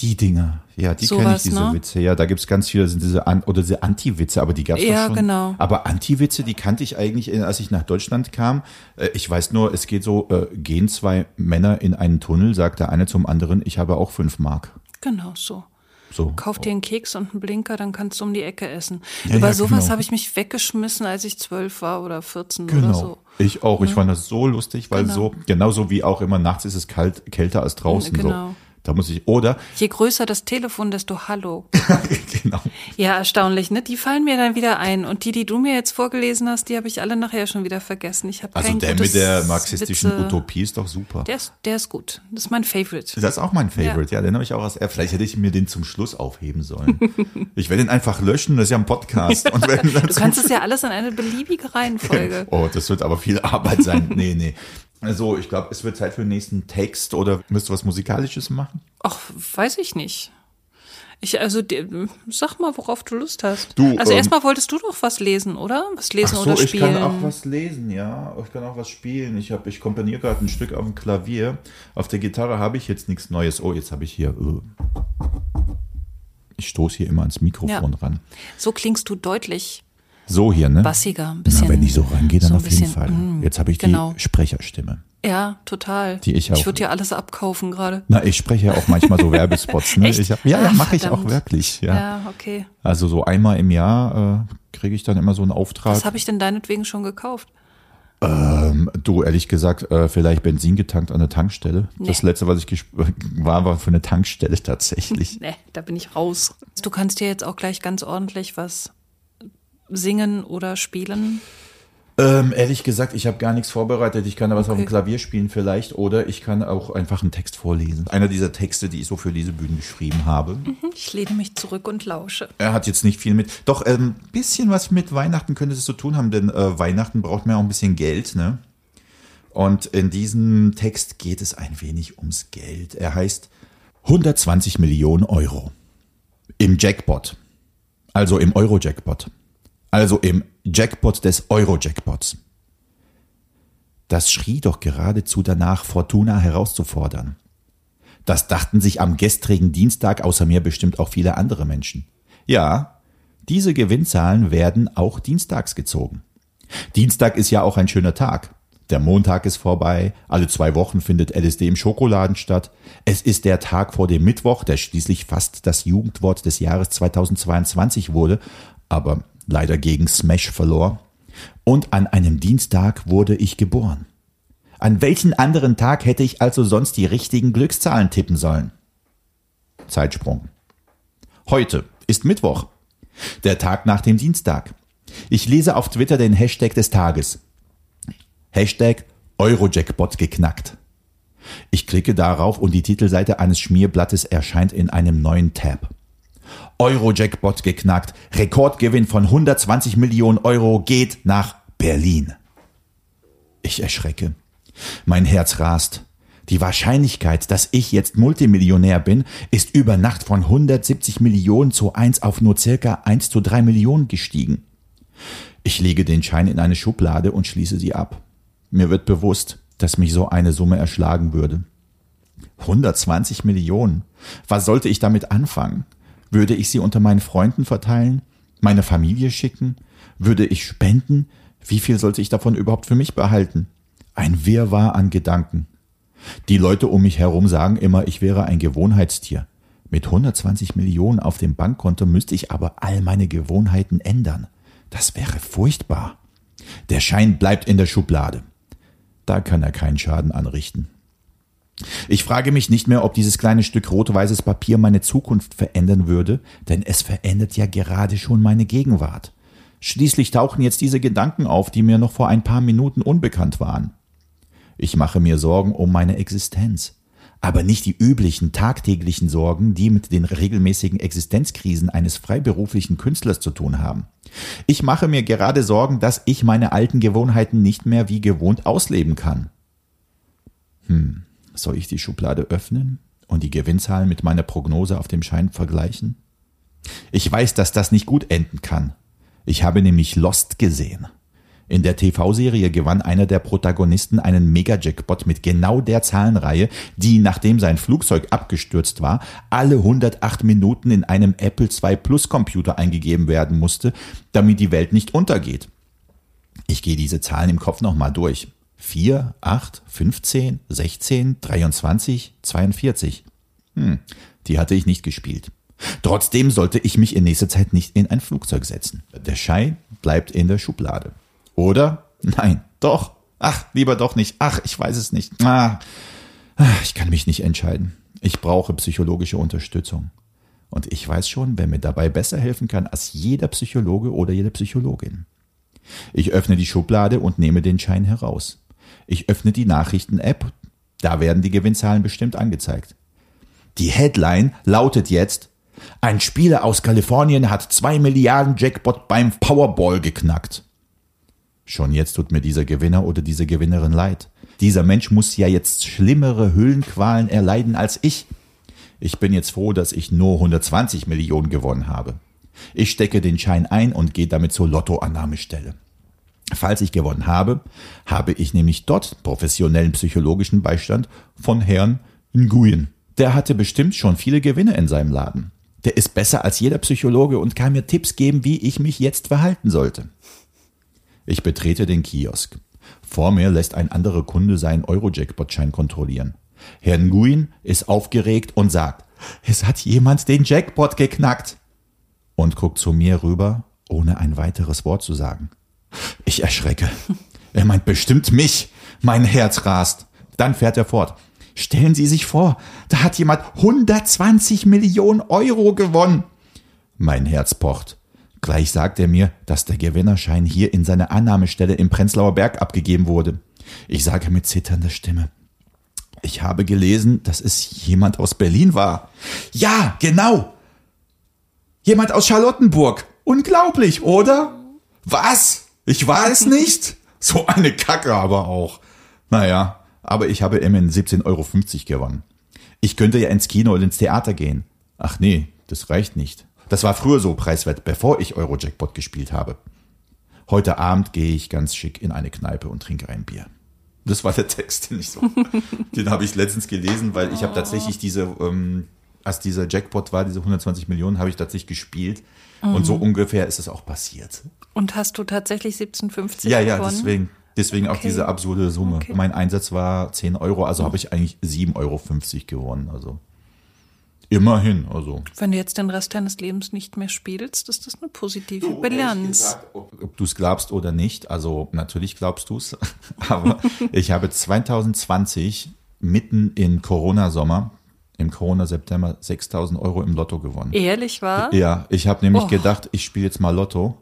Die Dinger. Ja, die kenne ich, diese ne? Witze. Ja, da gibt's ganz viele, sind diese, An oder diese Anti-Witze, aber die gab's Ja, doch schon. genau. Aber Anti-Witze, die kannte ich eigentlich, äh, als ich nach Deutschland kam. Äh, Ich weiß nur, es geht so, äh, gehen zwei Männer in einen Tunnel, sagt der eine zum anderen, ich habe auch fünf Mark. Genau so. So. Kauf dir einen Keks und einen Blinker, dann kannst du um die Ecke essen. Ja, Über ja, sowas genau. habe ich mich weggeschmissen, als ich zwölf war oder 14 oder Genau. so. Ich auch. Ich fand das so lustig, weil Genau. so, genauso wie auch immer nachts ist es kalt, kälter als draußen. Genau. So. Da muss ich, oder, <laughs> Je größer das Telefon, desto Hallo. <laughs> genau. Ja, erstaunlich, ne? Die fallen mir dann wieder ein. Und die, die du mir jetzt vorgelesen hast, die habe ich alle nachher schon wieder vergessen. Ich habe Also der mit der marxistischen Witze. Utopie ist doch super. Der ist, der ist gut. Das ist mein Favorite. Das ist auch mein Favorite, ja, den habe ich auch als er. Vielleicht hätte ich mir den zum Schluss aufheben sollen. <laughs> ich werde ihn einfach löschen, das ist ja ein Podcast. Und wenn Du kannst es ja alles in eine beliebige Reihenfolge. Oh, das wird aber viel Arbeit sein. Nee, nee. Also, ich glaube, es wird Zeit für den nächsten Text oder müsst du was Musikalisches machen? Ach, weiß ich nicht. Ich, also, sag mal, worauf du Lust hast. Du, also, ähm, erstmal wolltest du doch was lesen, oder? Was lesen Ach so, oder ich spielen. kann auch was lesen, ja. Ich kann auch was spielen. Ich, hab- ich komponiere gerade ein Stück auf dem Klavier. Auf der Gitarre habe ich jetzt nichts Neues. Oh, jetzt habe ich hier. äh, Ich stoße hier immer ans Mikrofon Ja. ran. So klingst du deutlich So hier, ne? bassiger, ein bisschen. Na, wenn ich so rangehe, dann so auf jeden bisschen, Fall. mm, Jetzt habe ich genau. die Sprecherstimme. Ja, total. Die ich auch- Ich würde dir alles abkaufen gerade. Na, ich spreche ja auch manchmal so Werbespots. Ne? <laughs> Echt? Ich hab, ja, ja Ach, mache ich auch wirklich. Ja. Ja, okay. Also so einmal im Jahr äh, kriege ich dann immer so einen Auftrag. Was habe ich denn deinetwegen schon gekauft? Ähm, du, ehrlich gesagt, äh, vielleicht Benzin getankt an der Tankstelle. Das Nee. letzte, was ich <laughs> war, war für eine Tankstelle tatsächlich. <laughs> Nee, da bin ich raus. Du kannst dir jetzt auch gleich ganz ordentlich was singen oder spielen. ähm, ehrlich gesagt, ich habe gar nichts vorbereitet. Ich kann da was auf dem Okay. Klavier spielen vielleicht oder ich kann auch einfach einen Text vorlesen. Einer dieser Texte, die ich so für diese Bühnen geschrieben habe. Ich lehne mich zurück und lausche. Er hat jetzt nicht viel mit. Doch, ein ähm, bisschen was mit Weihnachten könnte es zu tun haben, denn äh, Weihnachten braucht man ja auch ein bisschen Geld, ne? Und in diesem Text geht es ein wenig ums Geld. Er heißt 120 Millionen Euro. Im Jackpot. Also im Euro-Jackpot. Also im Jackpot des Euro-Jackpots. Das schrie doch geradezu danach, Fortuna herauszufordern. Das dachten sich am gestrigen Dienstag außer mir bestimmt auch viele andere Menschen. Ja, diese Gewinnzahlen werden auch dienstags gezogen. Dienstag ist ja auch ein schöner Tag. Der Montag ist vorbei, alle zwei Wochen findet LSD im Schokoladen statt. Es ist der Tag vor dem Mittwoch, der schließlich fast das Jugendwort des Jahres 2022 wurde, aber leider gegen Smash verlor. Und an einem Dienstag wurde ich geboren. An welchen anderen Tag hätte ich also sonst die richtigen Glückszahlen tippen sollen? Zeitsprung. Heute ist Mittwoch, der Tag nach dem Dienstag. Ich lese auf Twitter den Hashtag des Tages. Hashtag Eurojackpot geknackt. Ich klicke darauf und die Titelseite eines Schmierblattes erscheint in einem neuen Tab. Eurojackpot geknackt. Rekordgewinn von 120 Millionen Euro geht nach Berlin. Ich erschrecke. Mein Herz rast. Die Wahrscheinlichkeit, dass ich jetzt Multimillionär bin, ist über Nacht von 170 Millionen zu 1 auf nur circa 1 zu 3 Millionen gestiegen. Ich lege den Schein in eine Schublade und schließe sie ab. Mir wird bewusst, dass mich so eine Summe erschlagen würde. 120 Millionen. Was sollte ich damit anfangen? Würde ich sie unter meinen Freunden verteilen? Meine Familie schicken? Würde ich spenden? Wie viel sollte ich davon überhaupt für mich behalten? Ein Wirrwarr an Gedanken. Die Leute um mich herum sagen immer, ich wäre ein Gewohnheitstier. Mit 120 Millionen auf dem Bankkonto müsste ich aber all meine Gewohnheiten ändern. Das wäre furchtbar. Der Schein bleibt in der Schublade. Da kann er keinen Schaden anrichten. Ich frage mich nicht mehr, ob dieses kleine Stück rot-weißes Papier meine Zukunft verändern würde, denn es verändert ja gerade schon meine Gegenwart. Schließlich tauchen jetzt diese Gedanken auf, die mir noch vor ein paar Minuten unbekannt waren. Ich mache mir Sorgen um meine Existenz. Aber nicht die üblichen tagtäglichen Sorgen, die mit den regelmäßigen Existenzkrisen eines freiberuflichen Künstlers zu tun haben. Ich mache mir gerade Sorgen, dass ich meine alten Gewohnheiten nicht mehr wie gewohnt ausleben kann. Hm, soll ich die Schublade öffnen und die Gewinnzahlen mit meiner Prognose auf dem Schein vergleichen? Ich weiß, dass das nicht gut enden kann. Ich habe nämlich Lost gesehen. In der TV-Serie gewann einer der Protagonisten einen Mega-Jackpot mit genau der Zahlenreihe, die, nachdem sein Flugzeug abgestürzt war, alle 108 Minuten in einem Apple II Plus Computer eingegeben werden musste, damit die Welt nicht untergeht. Ich gehe diese Zahlen im Kopf nochmal durch. 4, 8, 15, 16, 23, 42. Hm, die hatte ich nicht gespielt. Trotzdem sollte ich mich in nächster Zeit nicht in ein Flugzeug setzen. Der Schein bleibt in der Schublade. Oder? Nein, doch. Ach, lieber doch nicht. Ach, ich weiß es nicht. Ah. Ich kann mich nicht entscheiden. Ich brauche psychologische Unterstützung. Und ich weiß schon, wer mir dabei besser helfen kann als jeder Psychologe oder jede Psychologin. Ich öffne die Schublade und nehme den Schein heraus. Ich öffne die Nachrichten-App. Da werden die Gewinnzahlen bestimmt angezeigt. Die Headline lautet jetzt, ein Spieler aus Kalifornien hat zwei Milliarden Jackpot beim Powerball geknackt. Schon jetzt tut mir dieser Gewinner oder diese Gewinnerin leid. Dieser Mensch muss ja jetzt schlimmere Hüllenqualen erleiden als ich. Ich bin jetzt froh, dass ich nur 120 Millionen gewonnen habe. Ich stecke den Schein ein und gehe damit zur Lottoannahmestelle. Falls ich gewonnen habe, habe ich nämlich dort professionellen psychologischen Beistand von Herrn Nguyen. Der hatte bestimmt schon viele Gewinne in seinem Laden. Der ist besser als jeder Psychologe und kann mir Tipps geben, wie ich mich jetzt verhalten sollte. Ich betrete den Kiosk. Vor mir lässt ein anderer Kunde seinen Euro-Jackpot-Schein kontrollieren. Herr Nguyen ist aufgeregt und sagt, es hat jemand den Jackpot geknackt. Und guckt zu mir rüber, ohne ein weiteres Wort zu sagen. Ich erschrecke. Er meint bestimmt mich. Mein Herz rast. Dann fährt er fort. Stellen Sie sich vor, da hat jemand 120 Millionen Euro gewonnen. Mein Herz pocht. Gleich sagt er mir, dass der Gewinnerschein hier in seiner Annahmestelle im Prenzlauer Berg abgegeben wurde. Ich sage mit zitternder Stimme. Ich habe gelesen, dass es jemand aus Berlin war. Ja, genau. Jemand aus Charlottenburg. Unglaublich, oder? Was? Ich war es nicht? <laughs> So eine Kacke aber auch. Naja, aber ich habe immerhin 17,50 Euro gewonnen. Ich könnte ja ins Kino oder ins Theater gehen. Ach nee, das reicht nicht. Das war früher so preiswert, bevor ich Eurojackpot gespielt habe. Heute Abend gehe ich ganz schick in eine Kneipe und trinke ein Bier. Das war der Text, den ich so. <laughs> den habe ich letztens gelesen, weil ich habe tatsächlich diese, ähm, als dieser Jackpot war, diese 120 Millionen, habe ich tatsächlich gespielt. Und so ungefähr ist es auch passiert. Und hast du tatsächlich 1750 Ja, ja, gewonnen? deswegen. Deswegen auch Okay. diese absurde Summe. Okay. Mein Einsatz war 10 Euro, also habe ich eigentlich 7,50 Euro gewonnen. Also immerhin. Also Wenn du jetzt den Rest deines Lebens nicht mehr spielst, ist das eine positive Bilanz. ob, ob du es glaubst oder nicht, also natürlich glaubst du es, <laughs> aber ich habe 2020 mitten in Corona-Sommer, im Corona-September 6000 Euro im Lotto gewonnen. Ehrlich war? Ja, ich habe nämlich Oh. gedacht, ich spiele jetzt mal Lotto.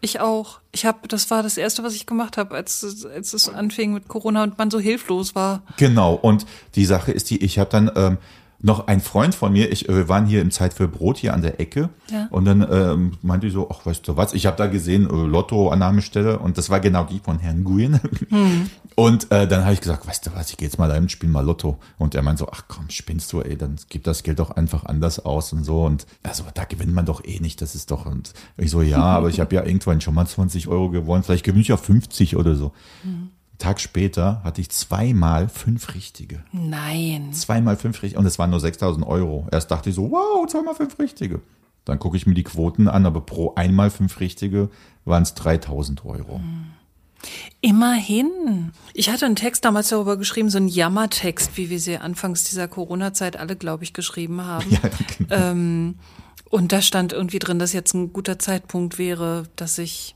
Ich auch. Ich habe, das war das erste, was ich gemacht habe, als, es- als es anfing mit Corona und man so hilflos war. Genau, und die Sache ist die, ich habe dann ähm, noch ein Freund von mir, ich, äh, wir waren hier im Zeit für Brot hier an der Ecke Ja. und dann ähm, meinte ich so, ach weißt du was, ich habe da gesehen, äh, Lotto-Annahmestelle und das war genau die von Herrn Nguyen. Und äh, dann habe ich gesagt, weißt du was, ich gehe jetzt mal dahin, spiel mal Lotto. Und er meint so, ach komm, spinnst du, ey, dann gib das Geld doch einfach anders aus und so. Und also da gewinnt man doch eh nicht, das ist doch. Und ich so, ja, aber ich habe ja irgendwann schon mal 20 Euro gewonnen, vielleicht gewinne ich auch 50 oder so. Tag später hatte ich zweimal fünf richtige. Nein. Zweimal fünf richtige. Und es waren nur 6000 Euro. Erst dachte ich so, wow, zweimal fünf richtige. Dann gucke ich mir die Quoten an, aber pro einmal fünf richtige waren es 3000 Euro. Immerhin. Ich hatte einen Text damals darüber geschrieben, so einen Jammertext, wie wir sie anfangs dieser Corona-Zeit alle, glaube ich, geschrieben haben. <laughs> Ja, genau. Ähm, und da stand irgendwie drin, dass jetzt ein guter Zeitpunkt wäre, dass ich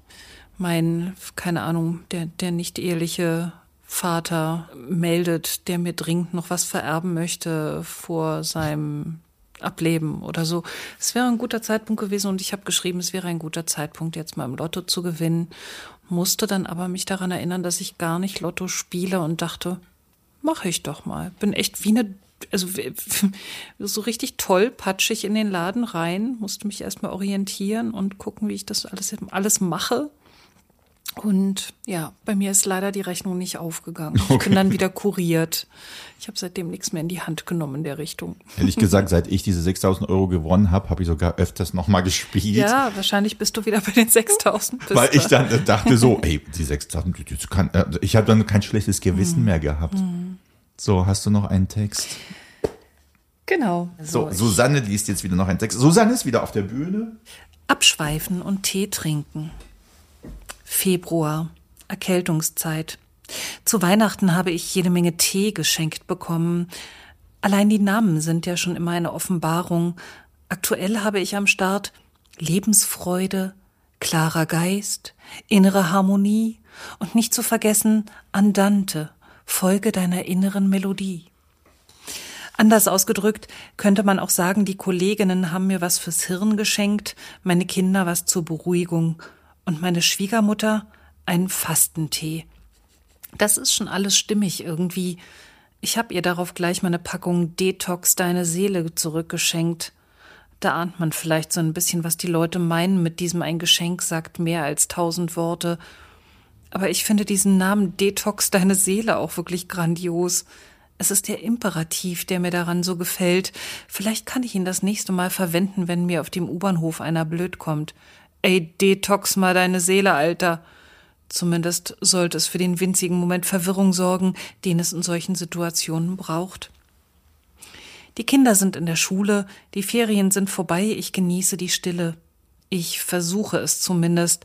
mein, keine Ahnung, der, der nicht eheliche Vater meldet, der mir dringend noch was vererben möchte vor seinem Ableben oder so. Es wäre ein guter Zeitpunkt gewesen und ich habe geschrieben, es wäre ein guter Zeitpunkt, jetzt mal im Lotto zu gewinnen. Musste dann aber mich daran erinnern, dass ich gar nicht Lotto spiele und dachte, mache ich doch mal. Bin echt wie eine, also so richtig toll patschig in den Laden rein, musste mich erstmal orientieren und gucken, wie ich das alles, alles mache. Und ja, bei mir ist leider die Rechnung nicht aufgegangen. Ich bin dann wieder kuriert. Ich habe seitdem nichts mehr in die Hand genommen in der Richtung. Ehrlich gesagt, seit ich diese 6000 Euro gewonnen habe, habe ich sogar öfters nochmal gespielt. Ja, wahrscheinlich bist du wieder bei den 6000. bist Weil ich dann dachte so, ey, die 6000, die- das kann, äh, ich habe dann kein schlechtes Gewissen mehr gehabt. So, hast du noch einen Text? Genau. So, Susanne liest jetzt wieder noch einen Text. Susanne ist wieder auf der Bühne. Abschweifen und Tee trinken. Februar, Erkältungszeit. Zu Weihnachten habe ich jede Menge Tee geschenkt bekommen. Allein die Namen sind ja schon immer eine Offenbarung. Aktuell habe ich am Start Lebensfreude, klarer Geist, innere Harmonie und nicht zu vergessen Andante, Folge deiner inneren Melodie. Anders ausgedrückt könnte man auch sagen, die Kolleginnen haben mir was fürs Hirn geschenkt, meine Kinder was zur Beruhigung und meine Schwiegermutter einen Fastentee. Das ist schon alles stimmig irgendwie. Ich habe ihr darauf gleich meine Packung Detox deine Seele zurückgeschenkt. Da ahnt man vielleicht so ein bisschen, was die Leute meinen mit diesem ein Geschenk sagt mehr als tausend Worte. Aber ich finde diesen Namen Detox deine Seele auch wirklich grandios. Es ist der Imperativ, der mir daran so gefällt. Vielleicht kann ich ihn das nächste Mal verwenden, wenn mir auf dem U-Bahnhof einer blöd kommt. Ey, detox mal deine Seele, Alter. Zumindest sollte es für den winzigen Moment Verwirrung sorgen, den es in solchen Situationen braucht. Die Kinder sind in der Schule, die Ferien sind vorbei, ich genieße die Stille. Ich versuche es zumindest,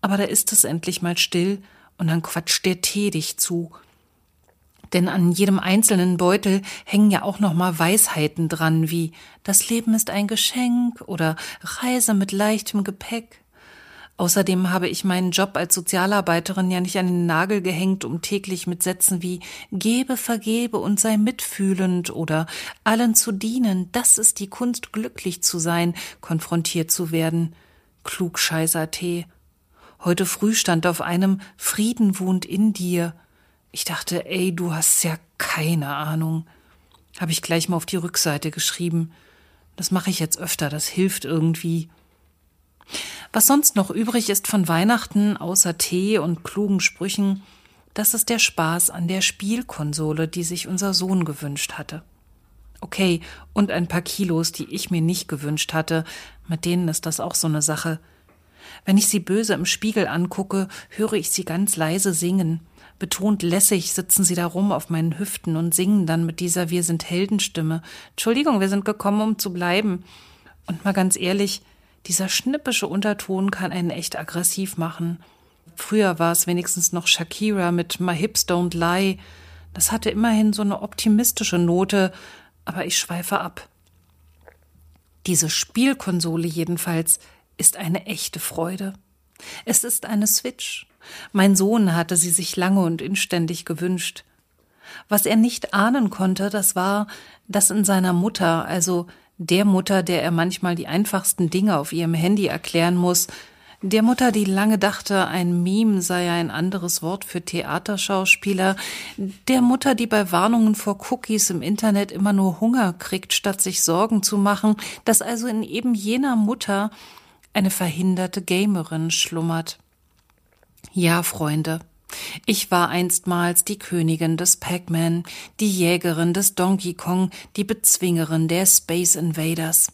aber da ist es endlich mal still und dann quatscht der Tee dich zu. Denn an jedem einzelnen Beutel hängen ja auch noch mal Weisheiten dran, wie das Leben ist ein Geschenk oder Reise mit leichtem Gepäck. Außerdem habe ich meinen Job als Sozialarbeiterin ja nicht an den Nagel gehängt, um täglich mit Sätzen wie Gebe, vergebe und sei mitfühlend oder allen zu dienen, das ist die Kunst, glücklich zu sein, konfrontiert zu werden. Klugscheißer Tee. Heute früh stand auf einem Frieden wohnt in dir. Ich dachte, ey, du hast ja keine Ahnung. Habe ich gleich mal auf die Rückseite geschrieben. Das mache ich jetzt öfter, das hilft irgendwie. Was sonst noch übrig ist von Weihnachten, außer Tee und klugen Sprüchen, das ist der Spaß an der Spielkonsole, die sich unser Sohn gewünscht hatte. Okay, und ein paar Kilos, die ich mir nicht gewünscht hatte, mit denen ist das auch so eine Sache. Wenn ich sie böse im Spiegel angucke, höre ich sie ganz leise singen. Betont lässig sitzen sie da rum auf meinen Hüften und singen dann mit dieser Wir sind Heldenstimme. Entschuldigung, wir sind gekommen, um zu bleiben. Und mal ganz ehrlich, dieser schnippische Unterton kann einen echt aggressiv machen. Früher war es wenigstens noch Shakira mit My Hips Don't Lie. Das hatte immerhin so eine optimistische Note, aber ich schweife ab. Diese Spielkonsole jedenfalls ist eine echte Freude. Es ist eine Switch. Mein Sohn hatte sie sich lange und inständig gewünscht. Was er nicht ahnen konnte, das war, dass in seiner Mutter, also der Mutter, der er manchmal die einfachsten Dinge auf ihrem Handy erklären muss, der Mutter, die lange dachte, ein Meme sei ein anderes Wort für Theaterschauspieler, der Mutter, die bei Warnungen vor Cookies im Internet immer nur Hunger kriegt, statt sich Sorgen zu machen, dass also in eben jener Mutter eine verhinderte Gamerin schlummert. Ja, Freunde, ich war einstmals die Königin des Pac-Man, die Jägerin des Donkey Kong, die Bezwingerin der Space Invaders.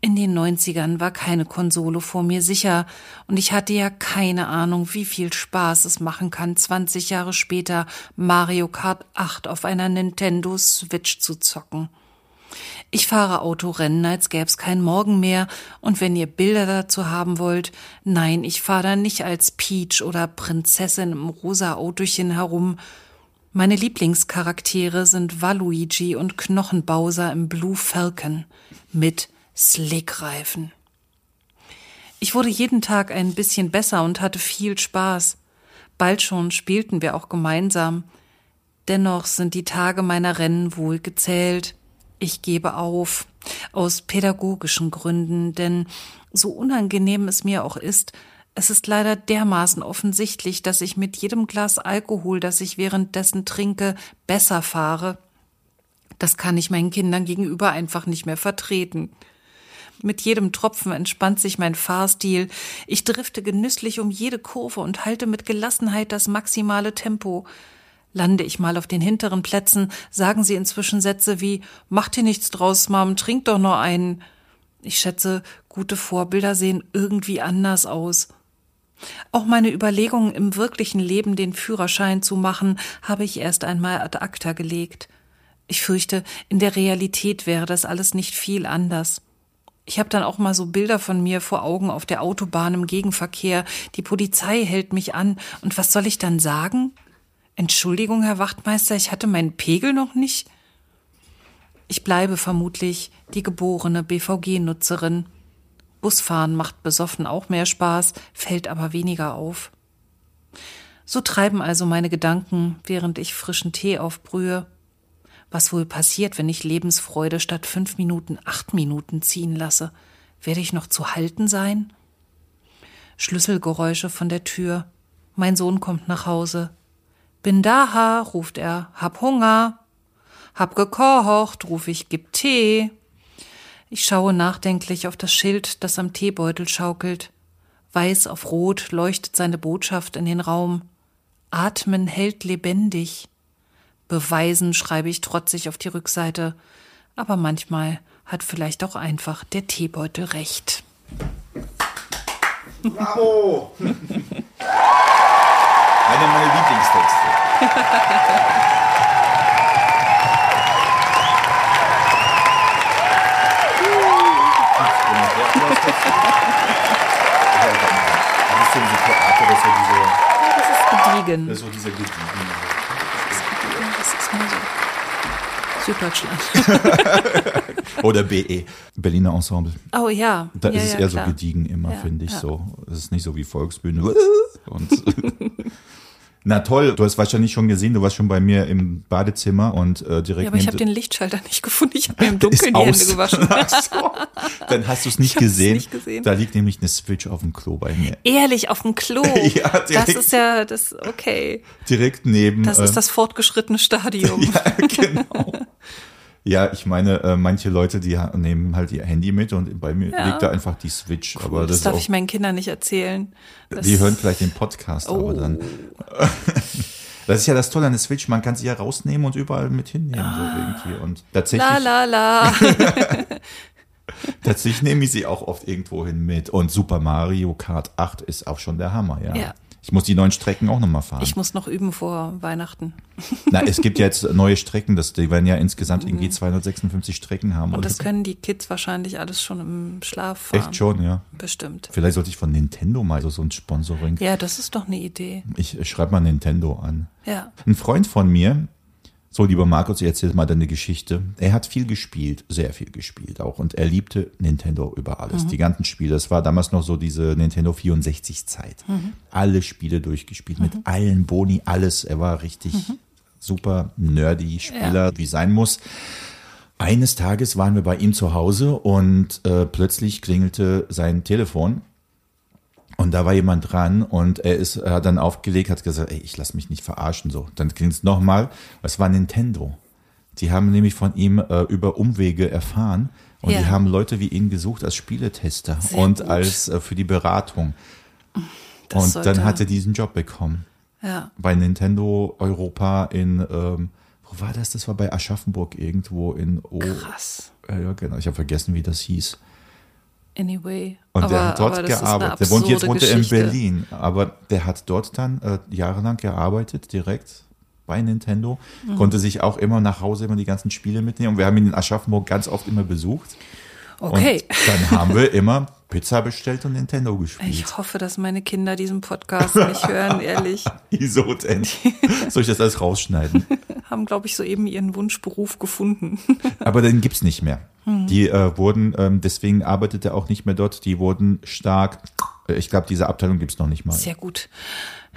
In den Neunzigern war keine Konsole vor mir sicher, und ich hatte ja keine Ahnung, wie viel Spaß es machen kann, 20 Jahre später Mario Kart 8 auf einer Nintendo Switch zu zocken. Ich fahre Autorennen, als gäb's kein Morgen mehr, und wenn ihr Bilder dazu haben wollt, nein, ich fahre da nicht als Peach oder Prinzessin im rosa Autochen herum. Meine Lieblingscharaktere sind Waluigi und Knochenbowser im Blue Falcon mit Slickreifen. Ich wurde jeden Tag ein bisschen besser und hatte viel Spaß. Bald schon spielten wir auch gemeinsam. Dennoch sind die Tage meiner Rennen wohl gezählt ich gebe auf, aus pädagogischen Gründen, denn so unangenehm es mir auch ist, es ist leider dermaßen offensichtlich, dass ich mit jedem Glas Alkohol, das ich währenddessen trinke, besser fahre. Das kann ich meinen Kindern gegenüber einfach nicht mehr vertreten. Mit jedem Tropfen entspannt sich mein Fahrstil. Ich drifte genüsslich um jede Kurve und halte mit Gelassenheit das maximale Tempo. Lande ich mal auf den hinteren Plätzen, sagen sie inzwischen Sätze wie Mach dir nichts draus, Mom, trink doch nur einen. Ich schätze, gute Vorbilder sehen irgendwie anders aus. Auch meine Überlegungen im wirklichen Leben den Führerschein zu machen, habe ich erst einmal ad acta gelegt. Ich fürchte, in der Realität wäre das alles nicht viel anders. Ich habe dann auch mal so Bilder von mir vor Augen auf der Autobahn im Gegenverkehr. Die Polizei hält mich an. Und was soll ich dann sagen? Entschuldigung, Herr Wachtmeister, ich hatte meinen Pegel noch nicht. Ich bleibe vermutlich die geborene BVG-Nutzerin. Busfahren macht besoffen auch mehr Spaß, fällt aber weniger auf. So treiben also meine Gedanken, während ich frischen Tee aufbrühe. Was wohl passiert, wenn ich Lebensfreude statt fünf Minuten acht Minuten ziehen lasse? Werde ich noch zu halten sein? Schlüsselgeräusche von der Tür. Mein Sohn kommt nach Hause. Bin da, ruft er. Hab Hunger. Hab gekocht, ruf ich, gib Tee. Ich schaue nachdenklich auf das Schild, das am Teebeutel schaukelt. Weiß auf Rot leuchtet seine Botschaft in den Raum. Atmen hält lebendig. Beweisen schreibe ich trotzig auf die Rückseite. Aber manchmal hat vielleicht auch einfach der Teebeutel recht. Bravo! <laughs> Einer meiner Lieblingstexte. Das ist so diese Theater, das ist so diese, Das ist gediegen. das ist so diese gediegene. Das ist mal so. Süddeutschland. <laughs> Oder BE, Berliner Ensemble. Oh ja. Da ja, ist es ja, eher klar. so gediegen immer, Ja, finde ich ja. so. Es ist nicht so wie Volksbühne. <laughs> <laughs> Und Na toll, du hast wahrscheinlich schon gesehen, du warst schon bei mir im Badezimmer und äh, direkt Ja, aber ich habe den Lichtschalter nicht gefunden. Ich habe mir im <laughs> Dunkeln die Hände aus. gewaschen. <laughs> Ach so. Dann hast du es nicht gesehen. nicht gesehen. Da liegt nämlich eine Switch auf dem Klo bei mir. Ehrlich, auf dem Klo. <laughs> Ja, das direkt. ist ja, das, okay. Direkt neben. Das äh, ist das fortgeschrittene Stadium. Ja, genau. Ja, ich meine, äh, manche Leute, die nehmen halt ihr Handy mit und bei mir Ja. liegt da einfach die Switch. aber das das, darf auch, ich meinen Kindern nicht erzählen. Das, die hören vielleicht den Podcast, aber Oh. dann. <laughs> Das ist ja das Tolle an der Switch, man kann sie ja rausnehmen und überall mit hinnehmen, so irgendwie. Und tatsächlich, Ah. La la la. <laughs> tatsächlich nehme ich sie auch oft irgendwo hin mit. Und Super Mario Kart 8 ist auch schon der Hammer, ja. Ja. Ich muss die neuen Strecken auch nochmal fahren. Ich muss noch üben vor Weihnachten. Na, es gibt ja <laughs> jetzt neue Strecken, das, die werden ja insgesamt irgendwie 256 Strecken haben. Mhm. Und das so. können die Kids wahrscheinlich alles schon im Schlaf fahren. Echt schon, ja. Bestimmt. Vielleicht sollte ich von Nintendo mal so, so ein Sponsoring. Ja, das ist doch eine Idee. Ich schreibe mal Nintendo an. Ja. Ein Freund von mir, so lieber Markus, erzähl mal deine Geschichte. Er hat viel gespielt, sehr viel gespielt auch. Und er liebte Nintendo über alles. Die ganzen Spiele. Das war damals noch so diese Nintendo 64 Zeit. Alle Spiele durchgespielt, mit allen Boni, alles. Er war richtig super nerdy Spieler, wie sein muss. Eines Tages waren wir bei ihm zu Hause und äh, plötzlich klingelte sein Telefon und da war jemand dran und er ist er hat dann aufgelegt, hat gesagt, ey, ich lass mich nicht verarschen so. Dann klingt es nochmal, es war Nintendo. Die haben nämlich von ihm äh, über Umwege erfahren und Ja. die haben Leute wie ihn gesucht als Spieletester Sehr und gut. als äh, für die Beratung. Das und sollte- dann hat er diesen Job bekommen Ja. bei Nintendo Europa in ähm, wo war das? Das war bei Aschaffenburg irgendwo in o Krass. ja, genau. Ich habe vergessen, wie das hieß. Anyway. Und aber, der hat dort gearbeitet. Der wohnt jetzt absurde wohnt er in. Berlin, aber der hat dort dann äh, jahrelang gearbeitet, direkt bei Nintendo. Mhm. Konnte sich auch immer nach Hause immer die ganzen Spiele mitnehmen. Und wir haben ihn in Aschaffenburg ganz oft immer besucht. Okay. Und dann haben wir <laughs> immer Pizza bestellt und Nintendo gespielt. Ich hoffe, dass meine Kinder diesen Podcast nicht hören, ehrlich. <laughs> Wieso denn? Soll ich das alles rausschneiden? <laughs> Haben, glaube ich, soeben ihren Wunschberuf gefunden. <laughs> Aber den gibt's nicht mehr. Hm. Die äh, wurden, ähm, deswegen arbeitet er auch nicht mehr dort. Die wurden stark. Äh, Ich glaube, diese Abteilung gibt's noch nicht mal. Sehr gut.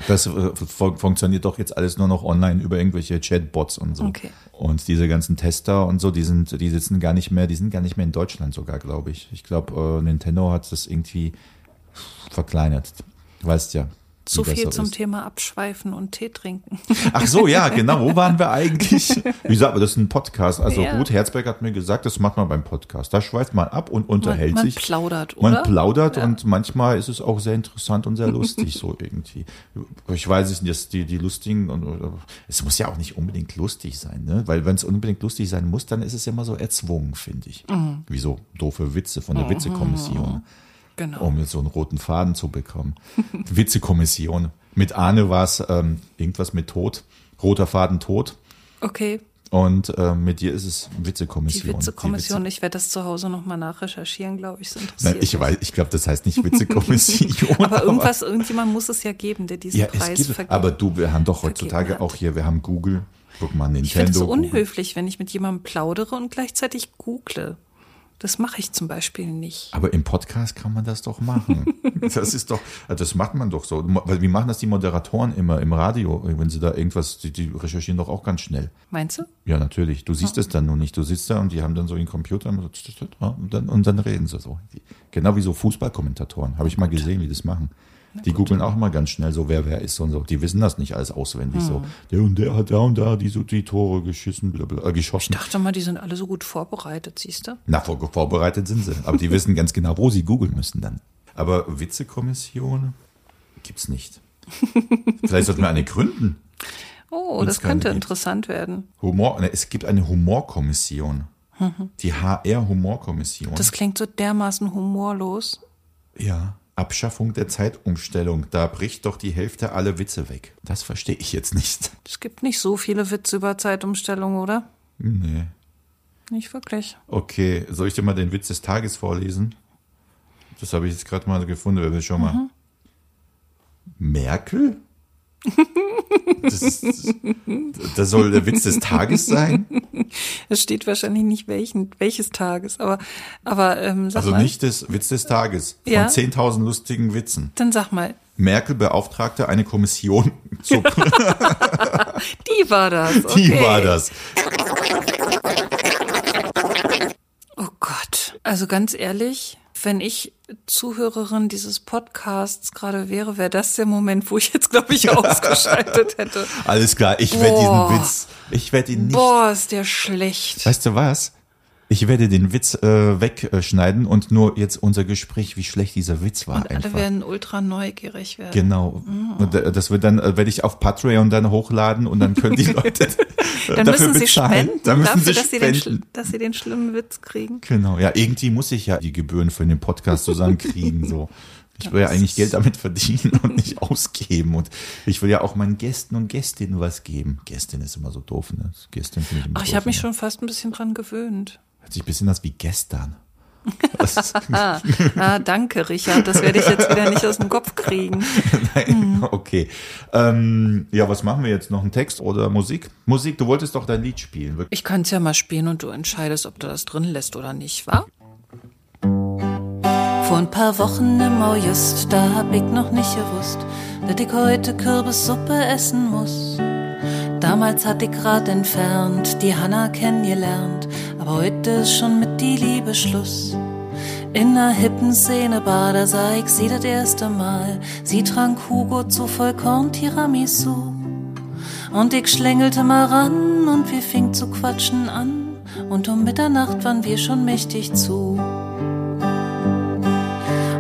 Das äh, fun funktioniert doch jetzt alles nur noch online über irgendwelche Chatbots und so. Okay. Und diese ganzen Tester und so, die sind, die sitzen gar nicht mehr, die sind gar nicht mehr in Deutschland sogar, glaube ich. Ich glaube, äh, Nintendo hat das irgendwie verkleinert. Weißt ja. Das viel zum ist. Thema Abschweifen und Tee trinken. Ach so, ja, <laughs> genau. Wo waren wir eigentlich? <laughs> Wie gesagt, das ist ein Podcast. Also Ja. Ruth Herzberg hat mir gesagt, das macht man beim Podcast. Da schweift man ab und unterhält man sich. plaudert, Man oder? plaudert Ja. und manchmal ist es auch sehr interessant und sehr lustig so <laughs> irgendwie. Ich weiß es nicht, dass die, die lustigen und es muss ja auch nicht unbedingt lustig sein, ne? Weil wenn es unbedingt lustig sein muss, dann ist es ja immer so erzwungen, finde ich. Mhm. Wie so doofe Witze von der Witzekommission Genau. um so einen roten Faden zu bekommen. <laughs> Witzekommission. Mit Arne war es ähm, irgendwas mit Tod, roter Faden tot. Okay, Und ähm, mit dir ist es die Witzekommission. Witzekommission. Die Ich werde das zu Hause nochmal nachrecherchieren, glaube ich. So Witze- Nein, ich weiß, ich glaube, das heißt nicht Witzekommission. <laughs> Aber irgendwas, irgendjemand muss es ja geben, der diesen ja, Preis gibt, vergibt. aber du, wir haben doch heutzutage auch hier, wir haben Google, guck mal, Nintendo. ich finde es so Google. unhöflich, wenn ich mit jemandem plaudere und gleichzeitig google. Das mache ich zum Beispiel nicht. Aber im Podcast kann man das doch machen. <laughs> Das ist doch, also das macht man doch so. Weil Wie machen das die Moderatoren immer im Radio, wenn sie da irgendwas, die, die recherchieren doch auch ganz schnell. Meinst du? Ja, natürlich. Du siehst es dann nur nicht. Du sitzt da und die haben dann so ihren Computer und, dann, und dann reden sie so. Genau wie so Fußballkommentatoren. Habe ich mal gesehen, wie das machen. Die googeln auch immer ganz schnell so, wer wer ist und so. Die wissen das nicht alles auswendig so. Der und der hat da und da die, so die Tore geschissen, blablabla, äh, geschossen. Ich dachte mal, die sind alle so gut vorbereitet, siehst du? Na, vor, vorbereitet sind sie. Aber die wissen ganz genau, wo sie googeln müssen dann. Aber Witzekommission gibt's nicht. <laughs> Vielleicht sollten wir eine gründen. Oh, Uns das könnte gibt. interessant werden. Humor, ne, es gibt eine Humorkommission. Die HR-Humorkommission. Das klingt so dermaßen humorlos. Ja. Abschaffung der Zeitumstellung. Da bricht doch die Hälfte alle Witze weg. Das verstehe ich jetzt nicht. Es gibt nicht so viele Witze über Zeitumstellung, oder? Nee. Nicht wirklich. Okay, soll ich dir mal den Witz des Tages vorlesen? Das habe ich jetzt gerade mal gefunden, wer will schon mal. Merkel? Das, ist, das soll der Witz des Tages sein? Es steht wahrscheinlich nicht welchen, welches Tages, aber, aber ähm, sag Also mal. nicht des Witz des Tages. Von Ja. 10.000 lustigen Witzen. Dann sag mal, Merkel beauftragte eine Kommission <laughs> zu. die war das. <laughs> Okay. Die war das. Oh Gott. Also ganz ehrlich, wenn ich Zuhörerin dieses Podcasts gerade wäre, wäre das der Moment, wo ich jetzt, glaube ich, <laughs> ausgeschaltet hätte. Alles klar, ich werde diesen. Witz. Ich werde ihn nicht. Boah, ist der schlecht. Weißt du was? Ich werde den Witz äh, wegschneiden und nur jetzt unser Gespräch, wie schlecht dieser Witz war Und alle einfach. werden ultra neugierig werden. Genau. Und da- das wird dann äh, werde ich auf Patreon dann hochladen und dann können die <laughs> Leute Dann <laughs> dafür müssen sie bezahlen. spenden Dann müssen dafür, sie dass sie, den, dass sie den schlimmen Witz kriegen. Genau. Ja, irgendwie muss ich ja die Gebühren für den Podcast zusammenkriegen so. Ich will ja eigentlich Geld damit verdienen und nicht ausgeben. Und ich will ja auch meinen Gästen und Gästinnen was geben. Gästin ist immer so doof, ne? Gästin finde ich immer Ach, ich habe mich schon fast ein bisschen dran gewöhnt. Hört sich ein bisschen an wie gestern. <laughs> Ah, ah, danke, Richard. Das werde ich jetzt wieder nicht aus dem Kopf kriegen. <laughs> Nein, okay. Ähm, ja, was machen wir jetzt? Noch einen Text oder Musik? Musik, du wolltest doch dein Lied spielen. Ich kann es ja mal spielen und du entscheidest, ob du das drin lässt oder nicht, wa? Vor ein paar Wochen im August, da hab ich noch nicht gewusst, dass ich heute Kürbissuppe essen muss. Damals hat ich grad entfernt die Hanna kennengelernt, aber heute ist schon mit die Liebe Schluss. In ner hippen Szenebar, da sah ich sie das erste Mal. Sie trank Hugo zu Vollkorn Tiramisu. Und ich schlängelte mal ran und wir fing zu quatschen an. Und um Mitternacht waren wir schon mächtig zu.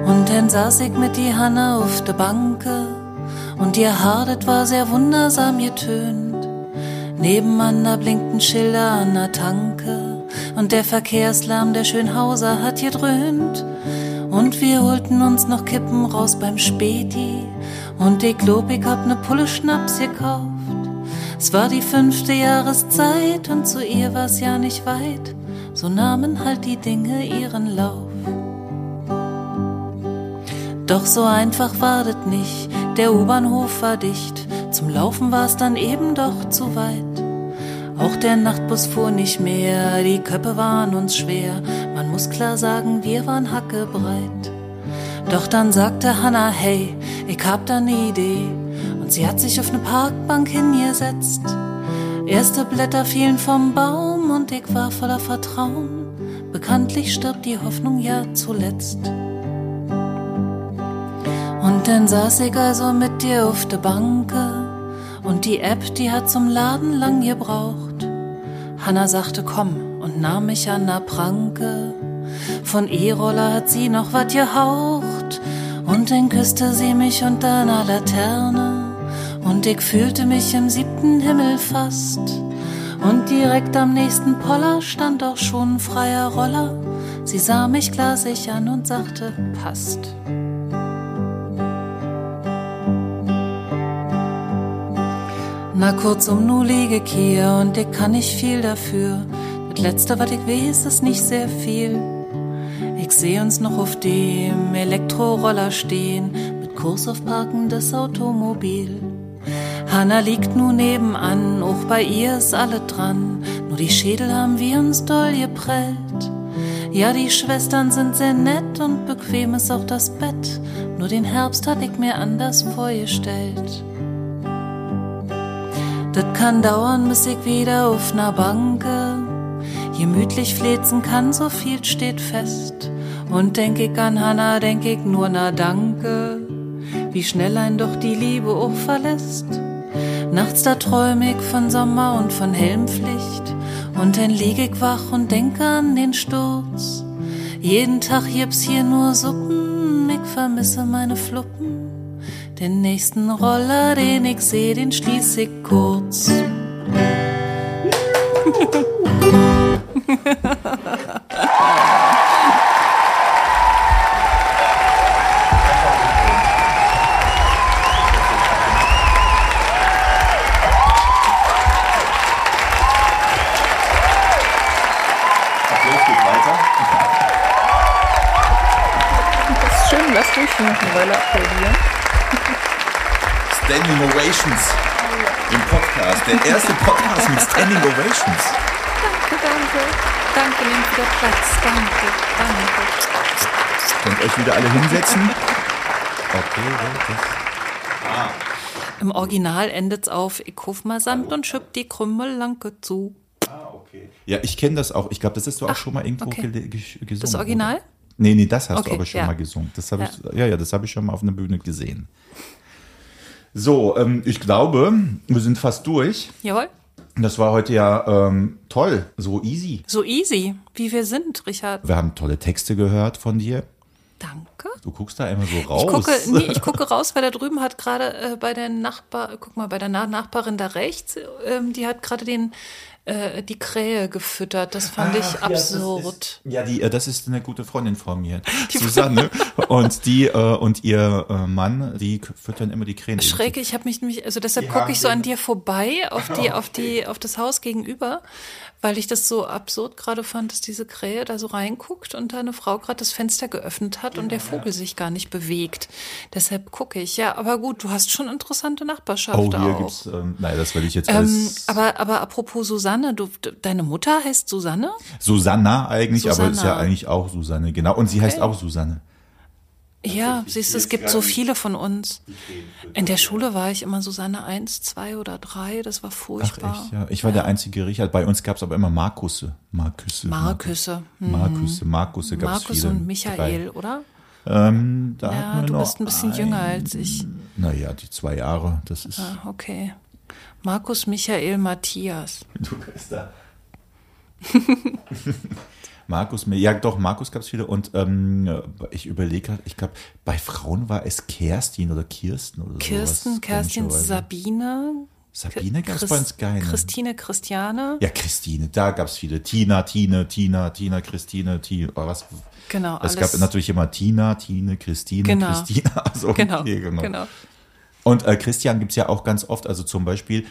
Und dann saß ich mit die Hanna auf der Banke. Und ihr Haar, war sehr wundersam getönt. Nebenan da blinkten Schilder an der Tanke. Und der Verkehrslärm der Schönhauser hat gedröhnt. Und wir holten uns noch Kippen raus beim Späti. Und ich glaub, ich hab ne Pulle Schnaps gekauft. Es war die fünfte Jahreszeit und zu ihr war's ja nicht weit. So nahmen halt die Dinge ihren Lauf. Doch so einfach war das nicht, der U-Bahnhof war dicht. Zum Laufen war's dann eben doch zu weit. Auch der Nachtbus fuhr nicht mehr, die Köpfe waren uns schwer. Man muss klar sagen, wir waren hackebreit. Doch dann sagte Hanna, hey, ich hab da ne Idee. Und sie hat sich auf ne Parkbank hingesetzt. Erste Blätter fielen vom Baum und ich war voller Vertrauen. Bekanntlich stirbt die Hoffnung ja zuletzt. Und dann saß ich also mit dir auf der Banke. Und die App, die hat zum Laden lang gebraucht. Hanna sagte, komm und nahm mich an der Pranke. Von E-Roller hat sie noch wat gehaucht. Und dann küsste sie mich unter einer Laterne. Und ich fühlte mich im siebten Himmel fast. Und direkt am nächsten Poller stand auch schon ein freier Roller. Sie sah mich glasig an und sagte, passt. Na kurzum, nu liege ich hier und ich kann nicht viel dafür. Das letzte, was ich weiß, ist nicht sehr viel. Ich seh uns noch auf dem Elektroroller stehen, mit Kurs auf parkendes Automobil. Hanna liegt nu nebenan, auch bei ihr ist alle dran. Nur die Schädel haben wir uns doll geprellt. Ja, die Schwestern sind sehr nett und bequem ist auch das Bett. Nur den Herbst hatte ich mir anders vorgestellt. Das kann dauern, bis ich wieder auf ner Banke gemütlich flezen kann, so viel steht fest. Und denk ich an Hanna, denk ich nur na danke, wie schnell ein doch die Liebe auch verlässt. Nachts da träum ich von Sommer und von Helmpflicht. Und dann lieg ich wach und denke an den Sturz. Jeden Tag gibt's hier nur Suppen, ich vermisse meine Fluppen. Den nächsten Roller, den ich seh, den schließ ich kurz. Applaus geht weiter. Das ist schön, lass eine Weile applaudieren. Standing Ovations im Podcast. Der erste Podcast mit Standing Ovations. Danke, danke. Danke, nehmt wieder Platz. Danke, danke. Könnt euch wieder alle hinsetzen. Okay, das Im Original endet's auf, ich kauf mal Sand und schüpp die Krümmellanke zu. Ja, ich kenne das auch. Ich glaube, das hast du auch schon mal irgendwo okay. gesungen. Das Original? Oder? Nee, nee, das hast Okay, du aber schon ja. mal gesungen. Das habe ich, ja, ja, das habe ich schon mal auf einer Bühne gesehen. So, ähm, ich glaube, wir sind fast durch. Jawohl. Das war heute ja ähm, toll, so easy. So easy, wie wir sind, Richard. Wir haben tolle Texte gehört von dir. Danke. Du guckst da immer so raus. Ich gucke, nee, ich <laughs> gucke raus, weil da drüben hat gerade äh, bei der Nachbar, guck mal, bei der Na Nachbarin da rechts, ähm, die hat gerade den äh, die Krähe gefüttert. Das fand ich Ach, ja, das absurd. ist- Ja, die, äh, das ist eine gute Freundin von mir, <laughs> Susanne. und die äh, und ihr äh, Mann, die füttern immer die Krähen. Schräg, ich habe mich nämlich, also deshalb Die gucke ich so an dir vorbei auf die, <laughs> auf die, auf das Haus gegenüber, weil ich das so absurd gerade fand, dass diese Krähe da so reinguckt und da eine Frau gerade das Fenster geöffnet hat und der Vogel sich gar nicht bewegt. Deshalb gucke ich. Ja, aber gut, du hast schon interessante Nachbarschaft Oh, hier auch. gibt's. Ähm, nein, das will ich jetzt Ähm, alles. aber, aber apropos Susanne, du, deine Mutter heißt Susanne? Susanna eigentlich, aber ist ja Susanna. eigentlich auch Susanne, genau. Und sie heißt auch Susanne. Ja, siehst du, es gibt so viele von uns. In der Schule war ich immer Susanne 1, 2 oder 3, das war Ach furchtbar. echt, ja. Ich war der einzige Richard. Bei uns gab's aber immer Markusse. Marküsse. Marküsse. Hm. Markusse, Markusse gab's Markus viele. und Michael, oder? Drei. Ähm, da Ja, du bist ein bisschen jünger als ich. Naja, die zwei Jahre, das ist. Ah, okay. Markus, Michael, Matthias. Du bist da. <laughs> Markus, ja doch, Markus gab es viele und ähm, ich überlege gerade, ich glaube, bei Frauen war es Kerstin oder Kirsten oder Kirsten, sowas. Kerstin. Sabine. Sabine gab's Chris- bei uns keine. Christine, Christiane. Ja, Christine, da gab es viele. Tina, Tine, Tina, Tina, Christine, Tina, oh, was? Genau, Es gab natürlich immer Tina, Tine, Christine, Genau. Christina. <laughs> Also, Genau, okay, genau. genau. Und äh, Christian gibt's ja auch ganz oft, also zum Beispiel,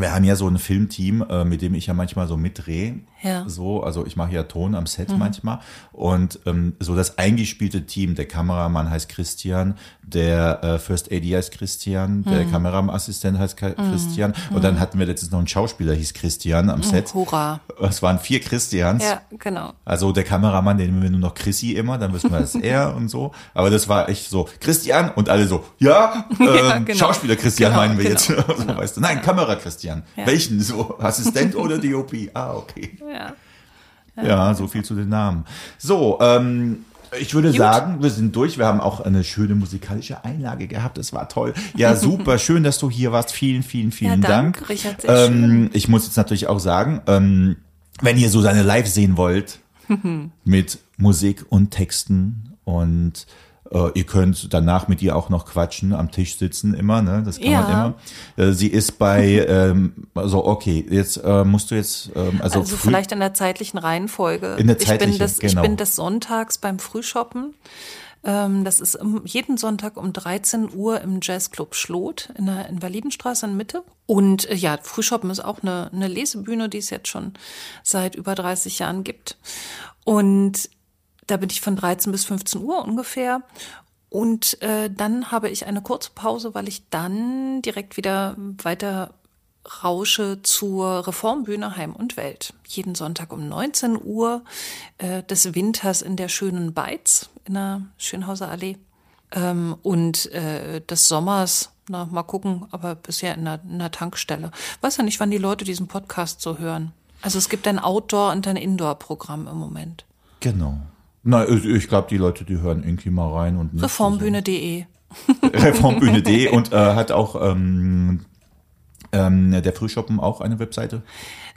wir haben ja so ein Filmteam, äh, mit dem ich ja manchmal so mitdrehe. Ja. Mhm. So, also ich mache ja Ton am Set manchmal. Und ähm, so das eingespielte Team, der Kameramann heißt Christian, der äh, First AD heißt Christian, der Mhm. Kameramassistent heißt Ka- Christian. Und dann hatten wir letztens noch einen Schauspieler, hieß Christian am Set. Hurra. Es waren vier Christians. Ja, genau. Also der Kameramann, den nennen wir nur noch Chrissy immer, dann wissen wir, das ist er und so. Aber das war echt so, Christian und alle so, ja, <laughs> ähm, Ja, genau. Schauspieler Christian Genau, meinen wir genau, jetzt. <laughs> so, weißt du. Nein, Kamera Christian. Welchen? So, Assistent <laughs> oder DOP? Ah, okay. Ja. Ja, so viel zu den Namen. So, ähm, ich würde sagen, wir sind durch. Wir haben auch eine schöne musikalische Einlage gehabt. Das war toll. Ja, <laughs> super. Schön, dass du hier warst. Vielen, vielen, vielen Ja, Dank. danke, Richard. Sehr ähm, ich muss jetzt natürlich auch sagen, ähm, wenn ihr so seine Live sehen wollt, <laughs> mit Musik und Texten und äh, ihr könnt danach mit ihr auch noch quatschen, am Tisch sitzen immer, ne? Das kann Ja. man immer. Äh, sie ist bei, <laughs> ähm, also okay, jetzt äh, musst du jetzt, ähm, also, Also vielleicht in der zeitlichen Reihenfolge. In der ich bin zeitlichen, des, genau. Ich bin des Sonntags beim Frühshoppen. Ähm, das ist jeden Sonntag um 13 Uhr im Jazzclub Schlot in der Invalidenstraße in Mitte. Und äh, ja, Frühshoppen ist auch eine, eine Lesebühne, die es jetzt schon seit über 30 Jahren gibt. Und da bin ich von 13 bis 15 Uhr ungefähr. Und äh, dann habe ich eine kurze Pause, weil ich dann direkt wieder weiter rausche zur Reformbühne Heim und Welt. Jeden Sonntag um 19 Uhr äh, des Winters in der schönen Beiz in der Schönhauser Allee. Ähm, und äh, des Sommers, na, mal gucken, aber bisher in einer, in einer Tankstelle. Weiß ja nicht, wann die Leute diesen Podcast so hören. Also es gibt ein Outdoor- und ein Indoor-Programm im Moment. Genau. Na, ich, ich glaube, die Leute, die hören irgendwie mal rein und Reformbühne.de. Reformbühne.de und äh, hat auch ähm, ähm, der Frühschoppen auch eine Webseite?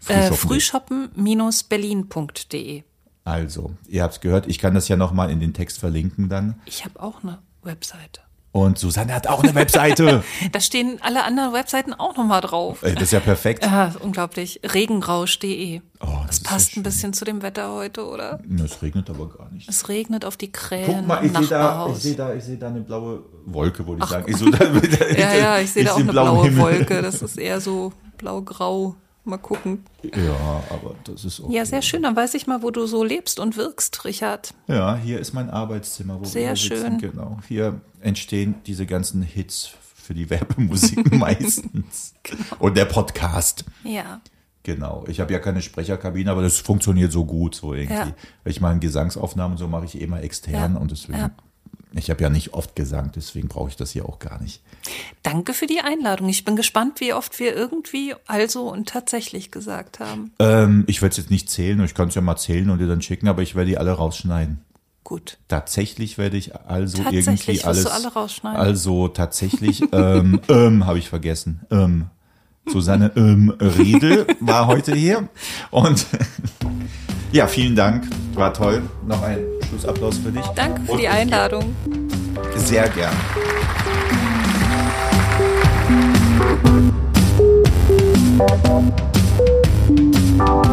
Äh, Frühschoppen. Frühschoppen-berlin.de. Also, ihr habt es gehört, ich kann das ja nochmal in den Text verlinken dann. Ich habe auch eine Webseite. Und Susanne hat auch eine Webseite. <laughs> Da stehen alle anderen Webseiten auch nochmal drauf. Ey, das ist ja perfekt. Ja, unglaublich. Regenrausch.de. Oh, das das passt ja ein bisschen zu dem Wetter heute, oder? Es regnet aber gar nicht. Es regnet auf die Krähen Guck mal, ich sehe da, ich sehe da, ich sehe da eine blaue Wolke, würde ich sagen. Ich so, da, <laughs> ja, ja, ich sehe da auch eine blaue Himmel. Wolke. Das <laughs> ist eher so blau-grau. Mal gucken. Ja, aber das ist okay. Ja, sehr schön. Dann weiß ich mal, wo du so lebst und wirkst, Richard. Ja, hier ist mein Arbeitszimmer, wo Sehr wir sitzen. schön. Genau. Hier entstehen diese ganzen Hits für die Werbemusik <laughs> meistens. Und der Podcast. Ja. Genau. Ich habe ja keine Sprecherkabine, aber das funktioniert so gut so irgendwie. Ja. Weil ich meine Gesangsaufnahmen so mache ich immer extern Ja. und deswegen. Ja. Ich habe ja nicht oft Gesang, deswegen brauche ich das hier auch gar nicht. Danke für die Einladung. Ich bin gespannt, wie oft wir irgendwie also und tatsächlich gesagt haben. Ähm, ich werde es jetzt nicht zählen, ich kann es ja mal zählen und dir dann schicken, aber ich werde die alle rausschneiden. Gut. Tatsächlich werde ich also Tatsächlich irgendwie alles. du alle rausschneiden? Also tatsächlich, ähm, <laughs> ähm, habe ich vergessen. Ähm, Susanne ähm, Riedel war heute hier. Und <laughs> ja, vielen Dank. War toll. Noch ein Schlussapplaus für dich. Danke für die Einladung. Sehr gern. Thank